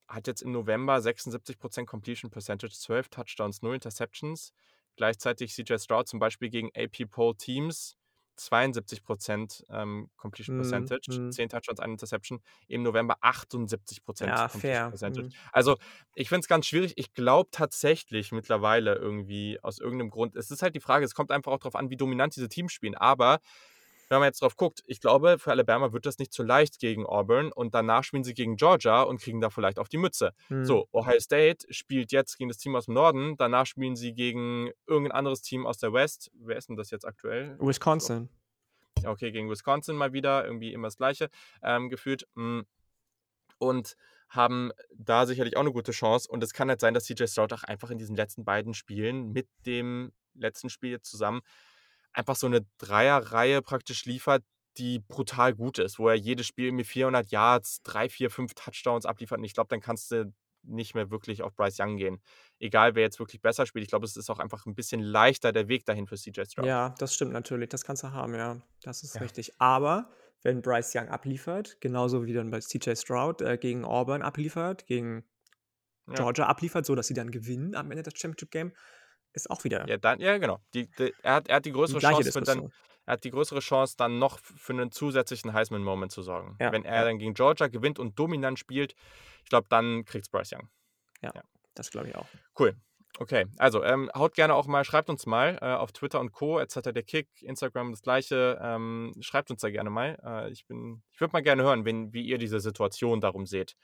hat jetzt im November 76% Completion Percentage, 12 Touchdowns, 0 Interceptions. Gleichzeitig CJ Stroud zum Beispiel gegen AP Poll Teams 72% ähm, Completion mhm, Percentage, mm, 10 Touchdowns, 1 Interception. Im November 78% ja, Completion fair. Percentage. Mm. Also, ich finde es ganz schwierig. Ich glaube tatsächlich mittlerweile irgendwie aus irgendeinem Grund, es ist halt die Frage, es kommt einfach auch darauf an, wie dominant diese Teams spielen. Aber wenn man jetzt drauf guckt, ich glaube, für Alabama wird das nicht so leicht gegen Auburn und danach spielen sie gegen Georgia und kriegen da vielleicht auf die Mütze. Mhm. So, Ohio State spielt jetzt gegen das Team aus dem Norden, danach spielen sie gegen irgendein anderes Team aus der West. Wer ist denn das jetzt aktuell? Wisconsin. So. Okay, gegen Wisconsin mal wieder, irgendwie immer das Gleiche ähm, gefühlt. Mm. Und haben da sicherlich auch eine gute Chance. Und es kann halt sein, dass CJ Stroud auch einfach in diesen letzten beiden Spielen mit dem letzten Spiel jetzt zusammen einfach so eine Dreierreihe praktisch liefert, die brutal gut ist, wo er jedes Spiel mit 400 Yards, 3, 4, 5 Touchdowns abliefert. Und ich glaube, dann kannst du nicht mehr wirklich auf Bryce Young gehen. Egal, wer jetzt wirklich besser spielt. Ich glaube, es ist auch einfach ein bisschen leichter der Weg dahin für CJ Stroud. Ja, das stimmt natürlich. Das kannst du haben, ja. Das ist ja. richtig. Aber wenn Bryce Young abliefert, genauso wie dann bei CJ Stroud äh, gegen Auburn abliefert, gegen Georgia ja. abliefert, so dass sie dann gewinnen am Ende des Championship Game, ist auch wieder. Ja, dann, ja genau. Die, die, er, hat, er hat die größere die Chance, dann, er hat die größere Chance, dann noch für einen zusätzlichen Heisman-Moment zu sorgen. Ja, Wenn er ja. dann gegen Georgia gewinnt und dominant spielt, ich glaube, dann kriegt es Bryce Young. Ja, ja. das glaube ich auch. Cool. Okay, also ähm, haut gerne auch mal, schreibt uns mal äh, auf Twitter und Co. etc. der Kick, Instagram das gleiche. Ähm, schreibt uns da gerne mal. Äh, ich bin, ich würde mal gerne hören, wenn, wie ihr diese Situation darum seht.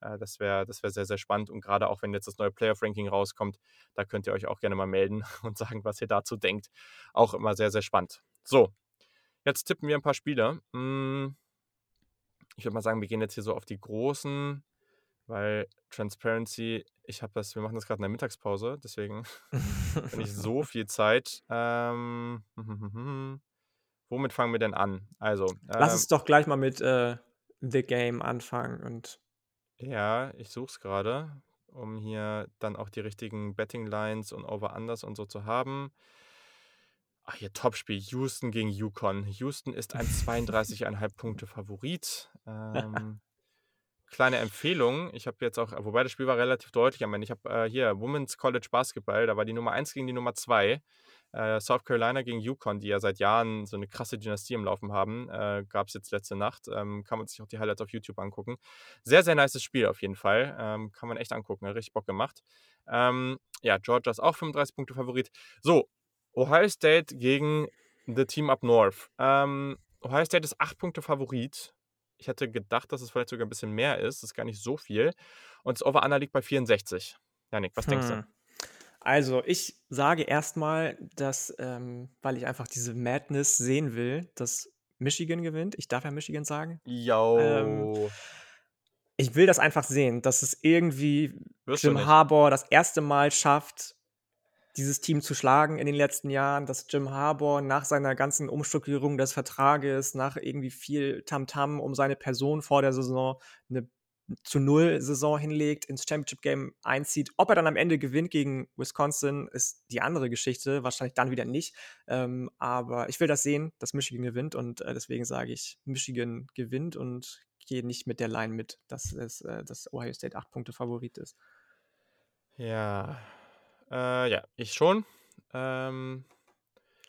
Äh, das wäre das wär sehr, sehr spannend. Und gerade auch wenn jetzt das neue Playoff-Ranking rauskommt, da könnt ihr euch auch gerne mal melden [laughs] und sagen, was ihr dazu denkt. Auch immer sehr, sehr spannend. So, jetzt tippen wir ein paar Spiele. Hm, ich würde mal sagen, wir gehen jetzt hier so auf die großen, weil Transparency, ich habe das, wir machen das gerade in der Mittagspause, deswegen [laughs] nicht so [laughs] viel Zeit. Ähm, womit fangen wir denn an? Also, Lass es ähm doch gleich mal mit äh, The Game anfangen und. Ja, ich suche es gerade, um hier dann auch die richtigen Betting Lines und Over-Unders und so zu haben. Ach, hier Topspiel. Houston gegen Yukon. Houston ist ein 32,5 Punkte Favorit. Ähm, [laughs] kleine Empfehlung. Ich habe jetzt auch, wobei das Spiel war relativ deutlich am Ende. Ich habe äh, hier Women's College Basketball. Da war die Nummer 1 gegen die Nummer 2. Äh, South Carolina gegen Yukon, die ja seit Jahren so eine krasse Dynastie im Laufen haben. Äh, Gab es jetzt letzte Nacht. Ähm, kann man sich auch die Highlights auf YouTube angucken. Sehr, sehr nices Spiel auf jeden Fall. Ähm, kann man echt angucken. Hat richtig Bock gemacht. Ähm, ja, Georgia ist auch 35 Punkte Favorit. So, Ohio State gegen The Team Up North. Ähm, Ohio State ist 8 Punkte Favorit. Ich hätte gedacht, dass es vielleicht sogar ein bisschen mehr ist. Das ist gar nicht so viel. Und das Over-Under liegt bei 64. Janik, was hm. denkst du? Also, ich sage erstmal, dass, ähm, weil ich einfach diese Madness sehen will, dass Michigan gewinnt. Ich darf ja Michigan sagen. Jo. Ähm, ich will das einfach sehen, dass es irgendwie Wirst Jim Harbour das erste Mal schafft, dieses Team zu schlagen in den letzten Jahren, dass Jim Harbour nach seiner ganzen Umstrukturierung des Vertrages, nach irgendwie viel Tamtam -Tam um seine Person vor der Saison eine zu null Saison hinlegt, ins Championship Game einzieht. Ob er dann am Ende gewinnt gegen Wisconsin, ist die andere Geschichte. Wahrscheinlich dann wieder nicht. Ähm, aber ich will das sehen, dass Michigan gewinnt und äh, deswegen sage ich, Michigan gewinnt und gehe nicht mit der Line mit, dass, es, äh, dass Ohio State acht Punkte Favorit ist. Ja, äh, ja, ich schon. Ähm,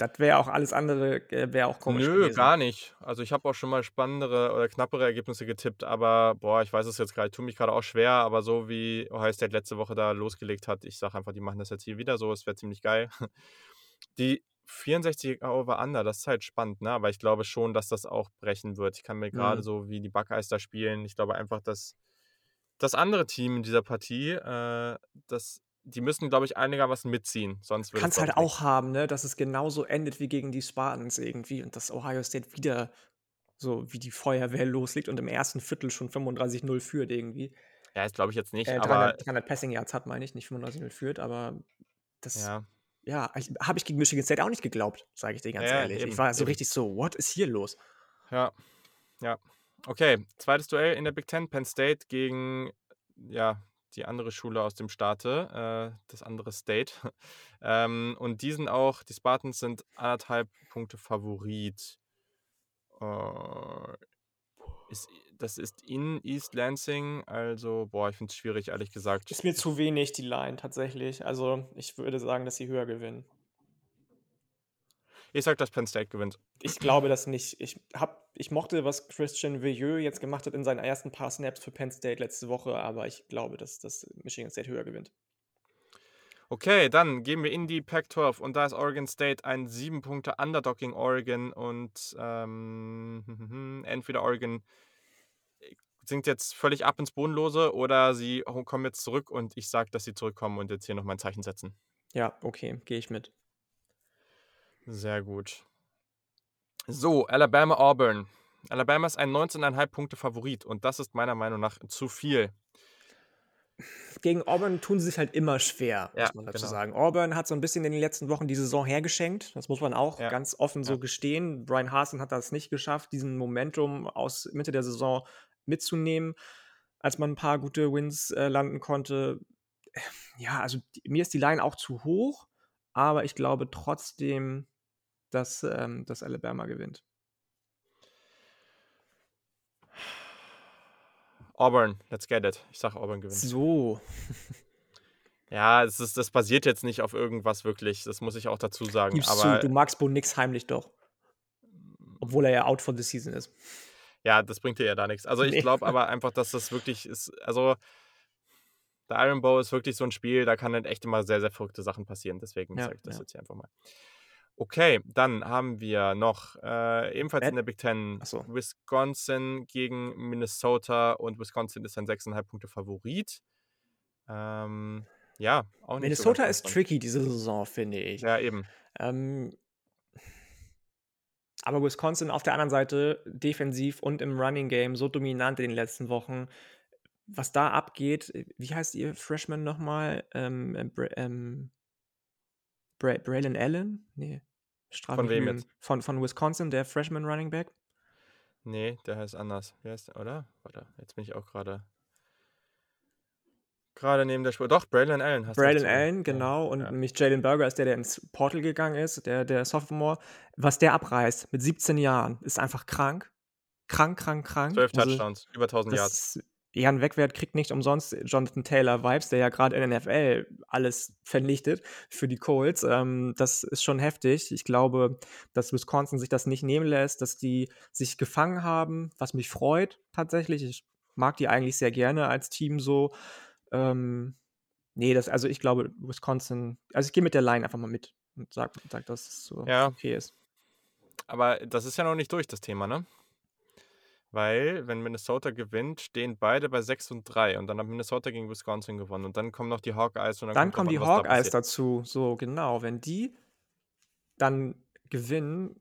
das wäre auch alles andere, äh, wäre auch komisch Nö, gewesen. gar nicht. Also ich habe auch schon mal spannendere oder knappere Ergebnisse getippt, aber boah, ich weiß es jetzt gerade, tut mich gerade auch schwer, aber so wie Ohio State letzte Woche da losgelegt hat, ich sage einfach, die machen das jetzt hier wieder so, es wäre ziemlich geil. [laughs] Die 64 over under, das ist halt spannend, ne? Aber ich glaube schon, dass das auch brechen wird. Ich kann mir gerade mhm. so wie die Buckeyes da spielen, ich glaube einfach, dass das andere Team in dieser Partie, äh, das die müssen, glaube ich, einigermaßen mitziehen. Sonst Kannst halt auch haben, ne, dass es genauso endet wie gegen die Spartans irgendwie und dass Ohio State wieder so wie die Feuerwehr loslegt und im ersten Viertel schon 35-0 führt irgendwie. Ja, das glaube ich jetzt nicht, äh, 300, aber 300 Passing Yards hat, meine ich, nicht 35-0 führt, aber das ja, ja habe ich gegen Michigan State auch nicht geglaubt, sage ich dir ganz ja, ehrlich. Eben, ich war so eben. richtig so, what ist hier los? Ja, ja. Okay, zweites Duell in der Big Ten, Penn State gegen ja, die andere Schule aus dem Staate, äh, das andere State. [laughs] ähm, und die sind auch, die Spartans sind anderthalb Punkte Favorit. Äh, ist, das ist in East Lansing, also, boah, ich finde es schwierig, ehrlich gesagt. Ist mir zu wenig die Line tatsächlich. Also, ich würde sagen, dass sie höher gewinnen. Ich sag, dass Penn State gewinnt. Ich glaube das nicht. Ich, hab, ich mochte, was Christian Veilleux jetzt gemacht hat in seinen ersten paar Snaps für Penn State letzte Woche, aber ich glaube, dass, dass Michigan State höher gewinnt. Okay, dann gehen wir in die Pac-12 und da ist Oregon State ein 7 Punkte Underdog gegen Oregon und ähm, [laughs] entweder Oregon sinkt jetzt völlig ab ins Bodenlose oder sie kommen jetzt zurück und ich sage, dass sie zurückkommen und jetzt hier nochmal ein Zeichen setzen. Ja, okay, gehe ich mit. Sehr gut. So, Alabama Auburn. Alabama ist ein 19,5 Punkte Favorit und das ist meiner Meinung nach zu viel. Gegen Auburn tun sie sich halt immer schwer, ja, muss man dazu genau. sagen. Auburn hat so ein bisschen in den letzten Wochen die Saison hergeschenkt. Das muss man auch ja. ganz offen so ja. gestehen. Brian Hasen hat das nicht geschafft, diesen Momentum aus Mitte der Saison mitzunehmen, als man ein paar gute Wins äh, landen konnte. Ja, also die, mir ist die Line auch zu hoch, aber ich glaube trotzdem, dass, ähm, dass Alabama gewinnt. Auburn, let's get it. Ich sage, Auburn gewinnt. So. [laughs] ja, es ist, das basiert jetzt nicht auf irgendwas wirklich. Das muss ich auch dazu sagen. Gibst aber zu, du magst Bo Nix heimlich doch. Obwohl er ja out for the season ist. Ja, das bringt dir ja da nichts. Also ich nee. glaube aber [laughs] einfach, dass das wirklich ist. Also der Iron Bow ist wirklich so ein Spiel, da kann dann echt immer sehr, sehr verrückte Sachen passieren. Deswegen ja, sage ich das ja. jetzt hier einfach mal. Okay, dann haben wir noch äh, ebenfalls in der Big Ten so. Wisconsin gegen Minnesota und Wisconsin ist ein 6,5 Punkte Favorit. Ähm, ja, auch nicht Minnesota so ist tricky diese Saison, finde ich. Ja, eben. Ähm, Aber Wisconsin auf der anderen Seite defensiv und im Running Game so dominant in den letzten Wochen. Was da abgeht, wie heißt ihr Freshman nochmal? Ähm, äh, ähm, Bra Braylon Allen? Nee. Von wem jetzt? Von, von Wisconsin, der Freshman Running Back? Nee, der heißt anders. Wie heißt der, oder? Warte, jetzt bin ich auch gerade. Gerade neben der Spur. Doch, Braylon Allen hast Braylon Allen, genau. Und ja. nämlich Jalen Burger ist der, der ins Portal gegangen ist, der, der Sophomore. Was der abreißt mit 17 Jahren, ist einfach krank. Krank, krank, krank. 12 also, Touchdowns, über 1000 Yards. Jan Wegwert kriegt nicht umsonst Jonathan Taylor Vibes, der ja gerade in der NFL alles vernichtet für die Colts. Ähm, das ist schon heftig. Ich glaube, dass Wisconsin sich das nicht nehmen lässt, dass die sich gefangen haben, was mich freut tatsächlich. Ich mag die eigentlich sehr gerne als Team so. Ähm, nee, das, also ich glaube, Wisconsin, also ich gehe mit der Line einfach mal mit und sag, sag dass es so ja. okay ist. Aber das ist ja noch nicht durch, das Thema, ne? Weil, wenn Minnesota gewinnt, stehen beide bei 6 und 3 und dann hat Minnesota gegen Wisconsin gewonnen und dann kommen noch die Hawkeyes und dann, dann kommen die Hawkeyes da dazu. So, genau. Wenn die dann gewinnen.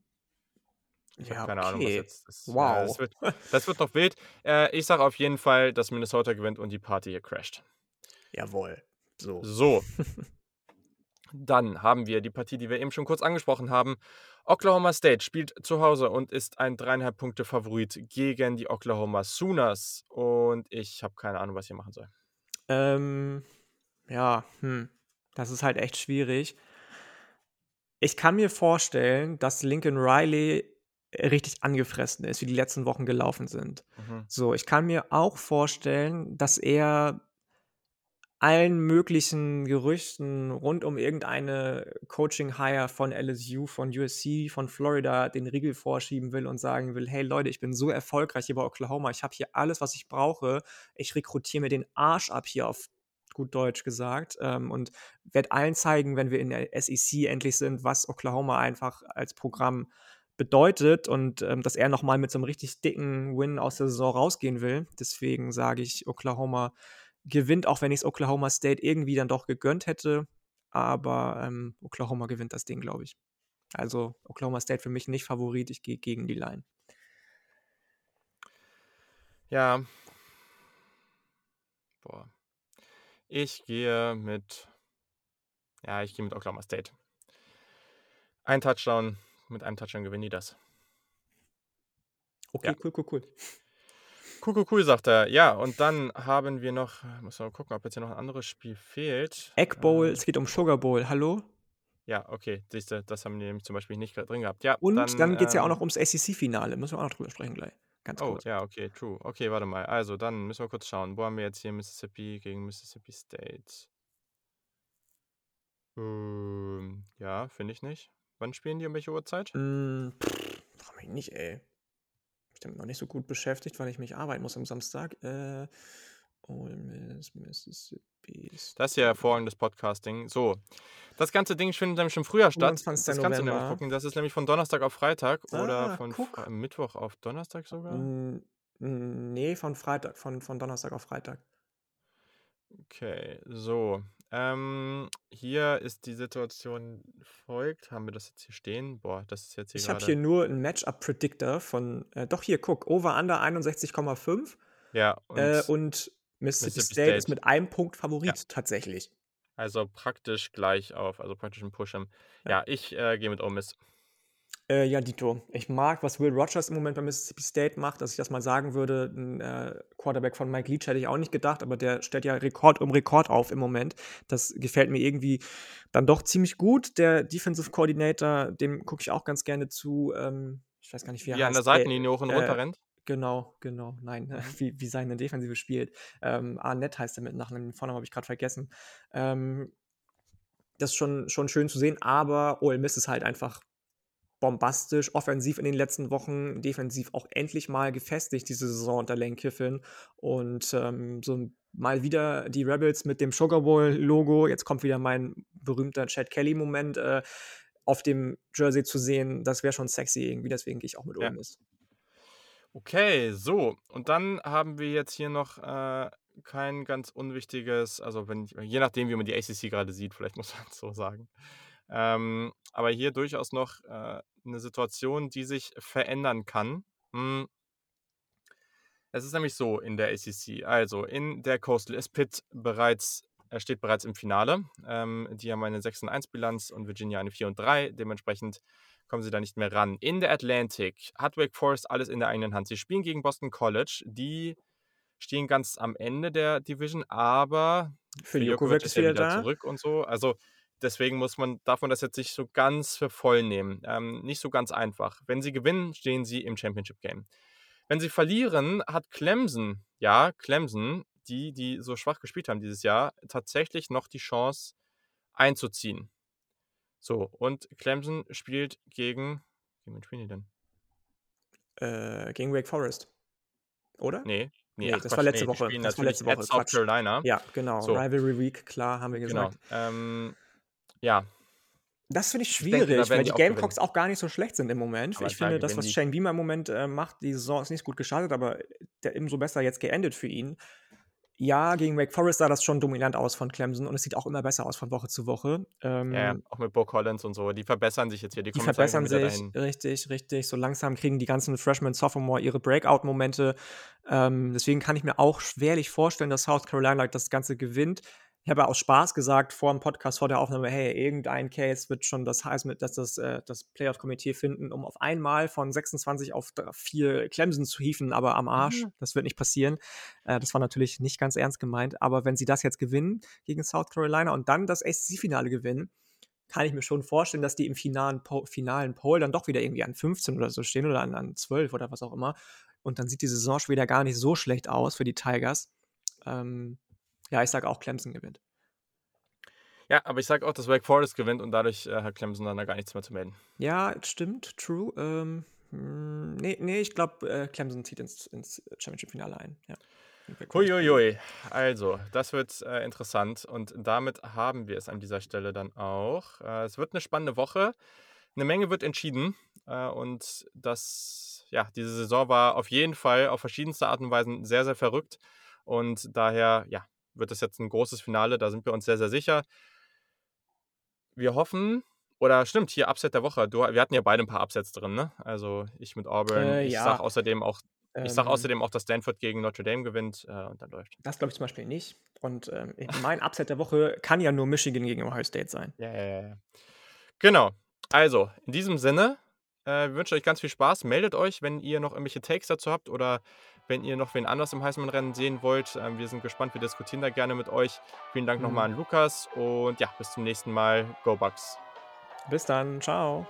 Ich ja, habe keine okay. Ahnung, was jetzt ist. Wow. Ja, das, wird, das wird noch wild. Äh, ich sage auf jeden Fall, dass Minnesota gewinnt und die Party hier crasht. Jawohl. So. So. [laughs] Dann haben wir die Partie, die wir eben schon kurz angesprochen haben. Oklahoma State spielt zu Hause und ist ein dreieinhalb Punkte Favorit gegen die Oklahoma Sooners. Und ich habe keine Ahnung, was ich machen soll. Ähm, ja, hm. das ist halt echt schwierig. Ich kann mir vorstellen, dass Lincoln Riley richtig angefressen ist, wie die letzten Wochen gelaufen sind. Mhm. So, ich kann mir auch vorstellen, dass er allen möglichen Gerüchten rund um irgendeine Coaching-Hire von LSU, von USC, von Florida den Riegel vorschieben will und sagen will, hey Leute, ich bin so erfolgreich hier bei Oklahoma, ich habe hier alles, was ich brauche, ich rekrutiere mir den Arsch ab hier auf gut Deutsch gesagt ähm, und werde allen zeigen, wenn wir in der SEC endlich sind, was Oklahoma einfach als Programm bedeutet und ähm, dass er nochmal mit so einem richtig dicken Win aus der Saison rausgehen will. Deswegen sage ich, Oklahoma gewinnt, auch wenn ich es Oklahoma State irgendwie dann doch gegönnt hätte. Aber ähm, Oklahoma gewinnt das Ding, glaube ich. Also Oklahoma State für mich nicht Favorit, ich gehe gegen die Line. Ja. Boah. Ich gehe mit. Ja, ich gehe mit Oklahoma State. Ein Touchdown, mit einem Touchdown gewinnen die das. Okay, ja. cool, cool, cool. Cool, cool, cool, sagt er. Ja, und dann haben wir noch, muss mal gucken, ob jetzt hier noch ein anderes Spiel fehlt. Egg Bowl, ähm, es geht um Sugar Bowl, hallo? Ja, okay, siehste, das haben die nämlich zum Beispiel nicht drin gehabt. Ja, und dann, dann geht es ähm, ja auch noch ums SEC-Finale, müssen wir auch noch drüber sprechen gleich. Ganz oh, kurz. ja, okay, true. Okay, warte mal. Also, dann müssen wir kurz schauen. Wo haben wir jetzt hier Mississippi gegen Mississippi State? Ähm, ja, finde ich nicht. Wann spielen die um welche Uhrzeit? Mm, pff, frag mich nicht, ey ich damit noch nicht so gut beschäftigt, weil ich mich arbeiten muss am Samstag. Äh, Ole Miss, Mississippi. Das ist ja hervorragendes Podcasting. So, das ganze Ding findet nämlich schon früher statt. Das kannst du nämlich gucken. Das ist nämlich von Donnerstag auf Freitag ah, oder von guck. Mittwoch auf Donnerstag sogar. nee, von Freitag, von, von Donnerstag auf Freitag. Okay, so. Ähm, hier ist die Situation folgt. Haben wir das jetzt hier stehen? Boah, das ist jetzt hier Ich habe hier nur einen Matchup-Predictor von, äh, doch hier, guck, Over-Under 61,5 Ja, und äh, und Mississippi Mississippi State ist mit einem Punkt Ja, Favorit tatsächlich. also praktisch gleich auf, also praktisch ein Push. Ja, Ja. ich äh, gehe mit Ole Miss. Äh, ja, Dito. Ich mag, was Will Rogers im Moment bei Mississippi State macht, dass ich das mal sagen würde. Ein äh, Quarterback von Mike Leach hätte ich auch nicht gedacht, aber der stellt ja Rekord um Rekord auf im Moment. Das gefällt mir irgendwie dann doch ziemlich gut. Der Defensive Coordinator, dem gucke ich auch ganz gerne zu. Ähm, ich weiß gar nicht, wie er Wie er an der Seitenlinie hoch und äh, runter rennt. Genau, genau. Nein, [laughs] wie, wie seine Defensive spielt. Ähm, Arnett heißt er mit Nachnamen, den Vornamen habe ich gerade vergessen. Ähm, das ist schon, schon schön zu sehen, aber Ole Miss ist halt einfach bombastisch, offensiv in den letzten Wochen, defensiv auch endlich mal gefestigt, diese Saison unter Lane Kiffin. Und ähm, so mal wieder die Rebels mit dem Sugar Bowl-Logo. Jetzt kommt wieder mein berühmter Chad Kelly-Moment äh, auf dem Jersey zu sehen. Das wäre schon sexy irgendwie, deswegen gehe ich auch mit ja. Ole Miss. Okay, so. Und dann haben wir jetzt hier noch äh, kein ganz unwichtiges, also wenn, je nachdem, wie man die ACC gerade sieht, vielleicht muss man es [laughs] so sagen. Ähm, aber hier durchaus noch äh, eine Situation, die sich verändern kann. Hm. Es ist nämlich so in der ACC. Also in der Coastal ist Pitt bereits, er steht bereits im Finale. Ähm, die haben eine 6 1 Bilanz und Virginia eine 4 3. Dementsprechend kommen sie da nicht mehr ran. In der Atlantic hat Wake Forest alles in der eigenen Hand. Sie spielen gegen Boston College. Die stehen ganz am Ende der Division, aber für Jokovic ist wieder, wieder zurück und so. Also deswegen muss man, darf man das jetzt nicht so ganz für voll nehmen. Ähm, nicht so ganz einfach. Wenn sie gewinnen, stehen sie im Championship Game. Wenn sie verlieren, hat Clemson, ja, Clemson, die, die so schwach gespielt haben dieses Jahr, tatsächlich noch die Chance einzuziehen. So, und Clemson spielt gegen. Gegen wen denn? Äh, gegen Wake Forest. Oder? Nee. Nee, nee das, war letzte nee, Woche. das war letzte Woche. South Carolina. Ja, genau. So. Rivalry Week, klar, haben wir genau. gesagt. Genau. Ähm, ja. Das finde ich schwierig, ich denke, weil die Gamecocks auch, auch, gar nicht so schlecht sind im Moment. Aber ich finde, das, was Shane Beamer im Moment äh, macht, die Saison ist nicht gut gestartet, aber der umso besser jetzt geendet für ihn. Ja, gegen Wake Forest sah das schon dominant aus von Clemson und es sieht auch immer besser aus von Woche zu Woche. Ähm, ja, auch mit Bo Collins und so. Die verbessern sich jetzt hier. Die, die verbessern sich, richtig, richtig. So langsam kriegen die ganzen Freshmen, Sophomore ihre Breakout-Momente. Ähm, deswegen kann ich mir auch schwerlich vorstellen, dass South Carolina das Ganze gewinnt. Ich habe aus Spaß gesagt vor dem Podcast, vor der Aufnahme, hey, irgendein Case wird schon das heißt, dass das, äh, das Playoff-Komitee finden, um auf einmal von 26 auf 4 Clemson zu hieven, aber am Arsch. Mhm. Das wird nicht passieren. Äh, das war natürlich nicht ganz ernst gemeint. Aber wenn sie das jetzt gewinnen gegen South Carolina und dann das ACC-Finale gewinnen, kann ich mir schon vorstellen, dass die im finalen, po finalen Poll dann doch wieder irgendwie an 15 oder so stehen oder an, an 12 oder was auch immer. Und dann sieht die Saison schon wieder gar nicht so schlecht aus für die Tigers. Ähm, ja, ich sage auch, Clemson gewinnt. Ja, aber ich sage auch, dass Wake Forest gewinnt und dadurch äh, hat Clemson dann da gar nichts mehr zu melden. Ja, stimmt, true. Ähm, hm, nee, nee, ich glaube, äh, Clemson zieht ins, ins Championship-Finale ein. Ja. Huiuiui. Also, das wird äh, interessant und damit haben wir es an dieser Stelle dann auch. Äh, es wird eine spannende Woche. Eine Menge wird entschieden äh, und das, ja, diese Saison war auf jeden Fall auf verschiedenste Art und Weisen sehr, sehr verrückt und daher, ja, wird das jetzt ein großes Finale, da sind wir uns sehr, sehr sicher. Wir hoffen, oder stimmt, hier Upset der Woche. Du, wir hatten ja beide ein paar Upsets drin, ne? Also ich mit Auburn. Äh, ich ja. sag außerdem auch, ich sag ähm. außerdem auch, dass Stanford gegen Notre Dame gewinnt äh, und dann läuft. Das glaube ich zum Beispiel nicht. Und ähm, mein Upset der Woche kann ja nur Michigan gegen Ohio State sein. Ja, ja, ja. Genau. Also, in diesem Sinne, äh, wir wünschen euch ganz viel Spaß. Meldet euch, wenn ihr noch irgendwelche Takes dazu habt oder wenn ihr noch wen anders im Heisman-Rennen sehen wollt. Ähm, wir sind gespannt, wir diskutieren da gerne mit euch. Vielen Dank mhm. nochmal an Lukas und ja, bis zum nächsten Mal. Go Bucks. Bis dann. Ciao.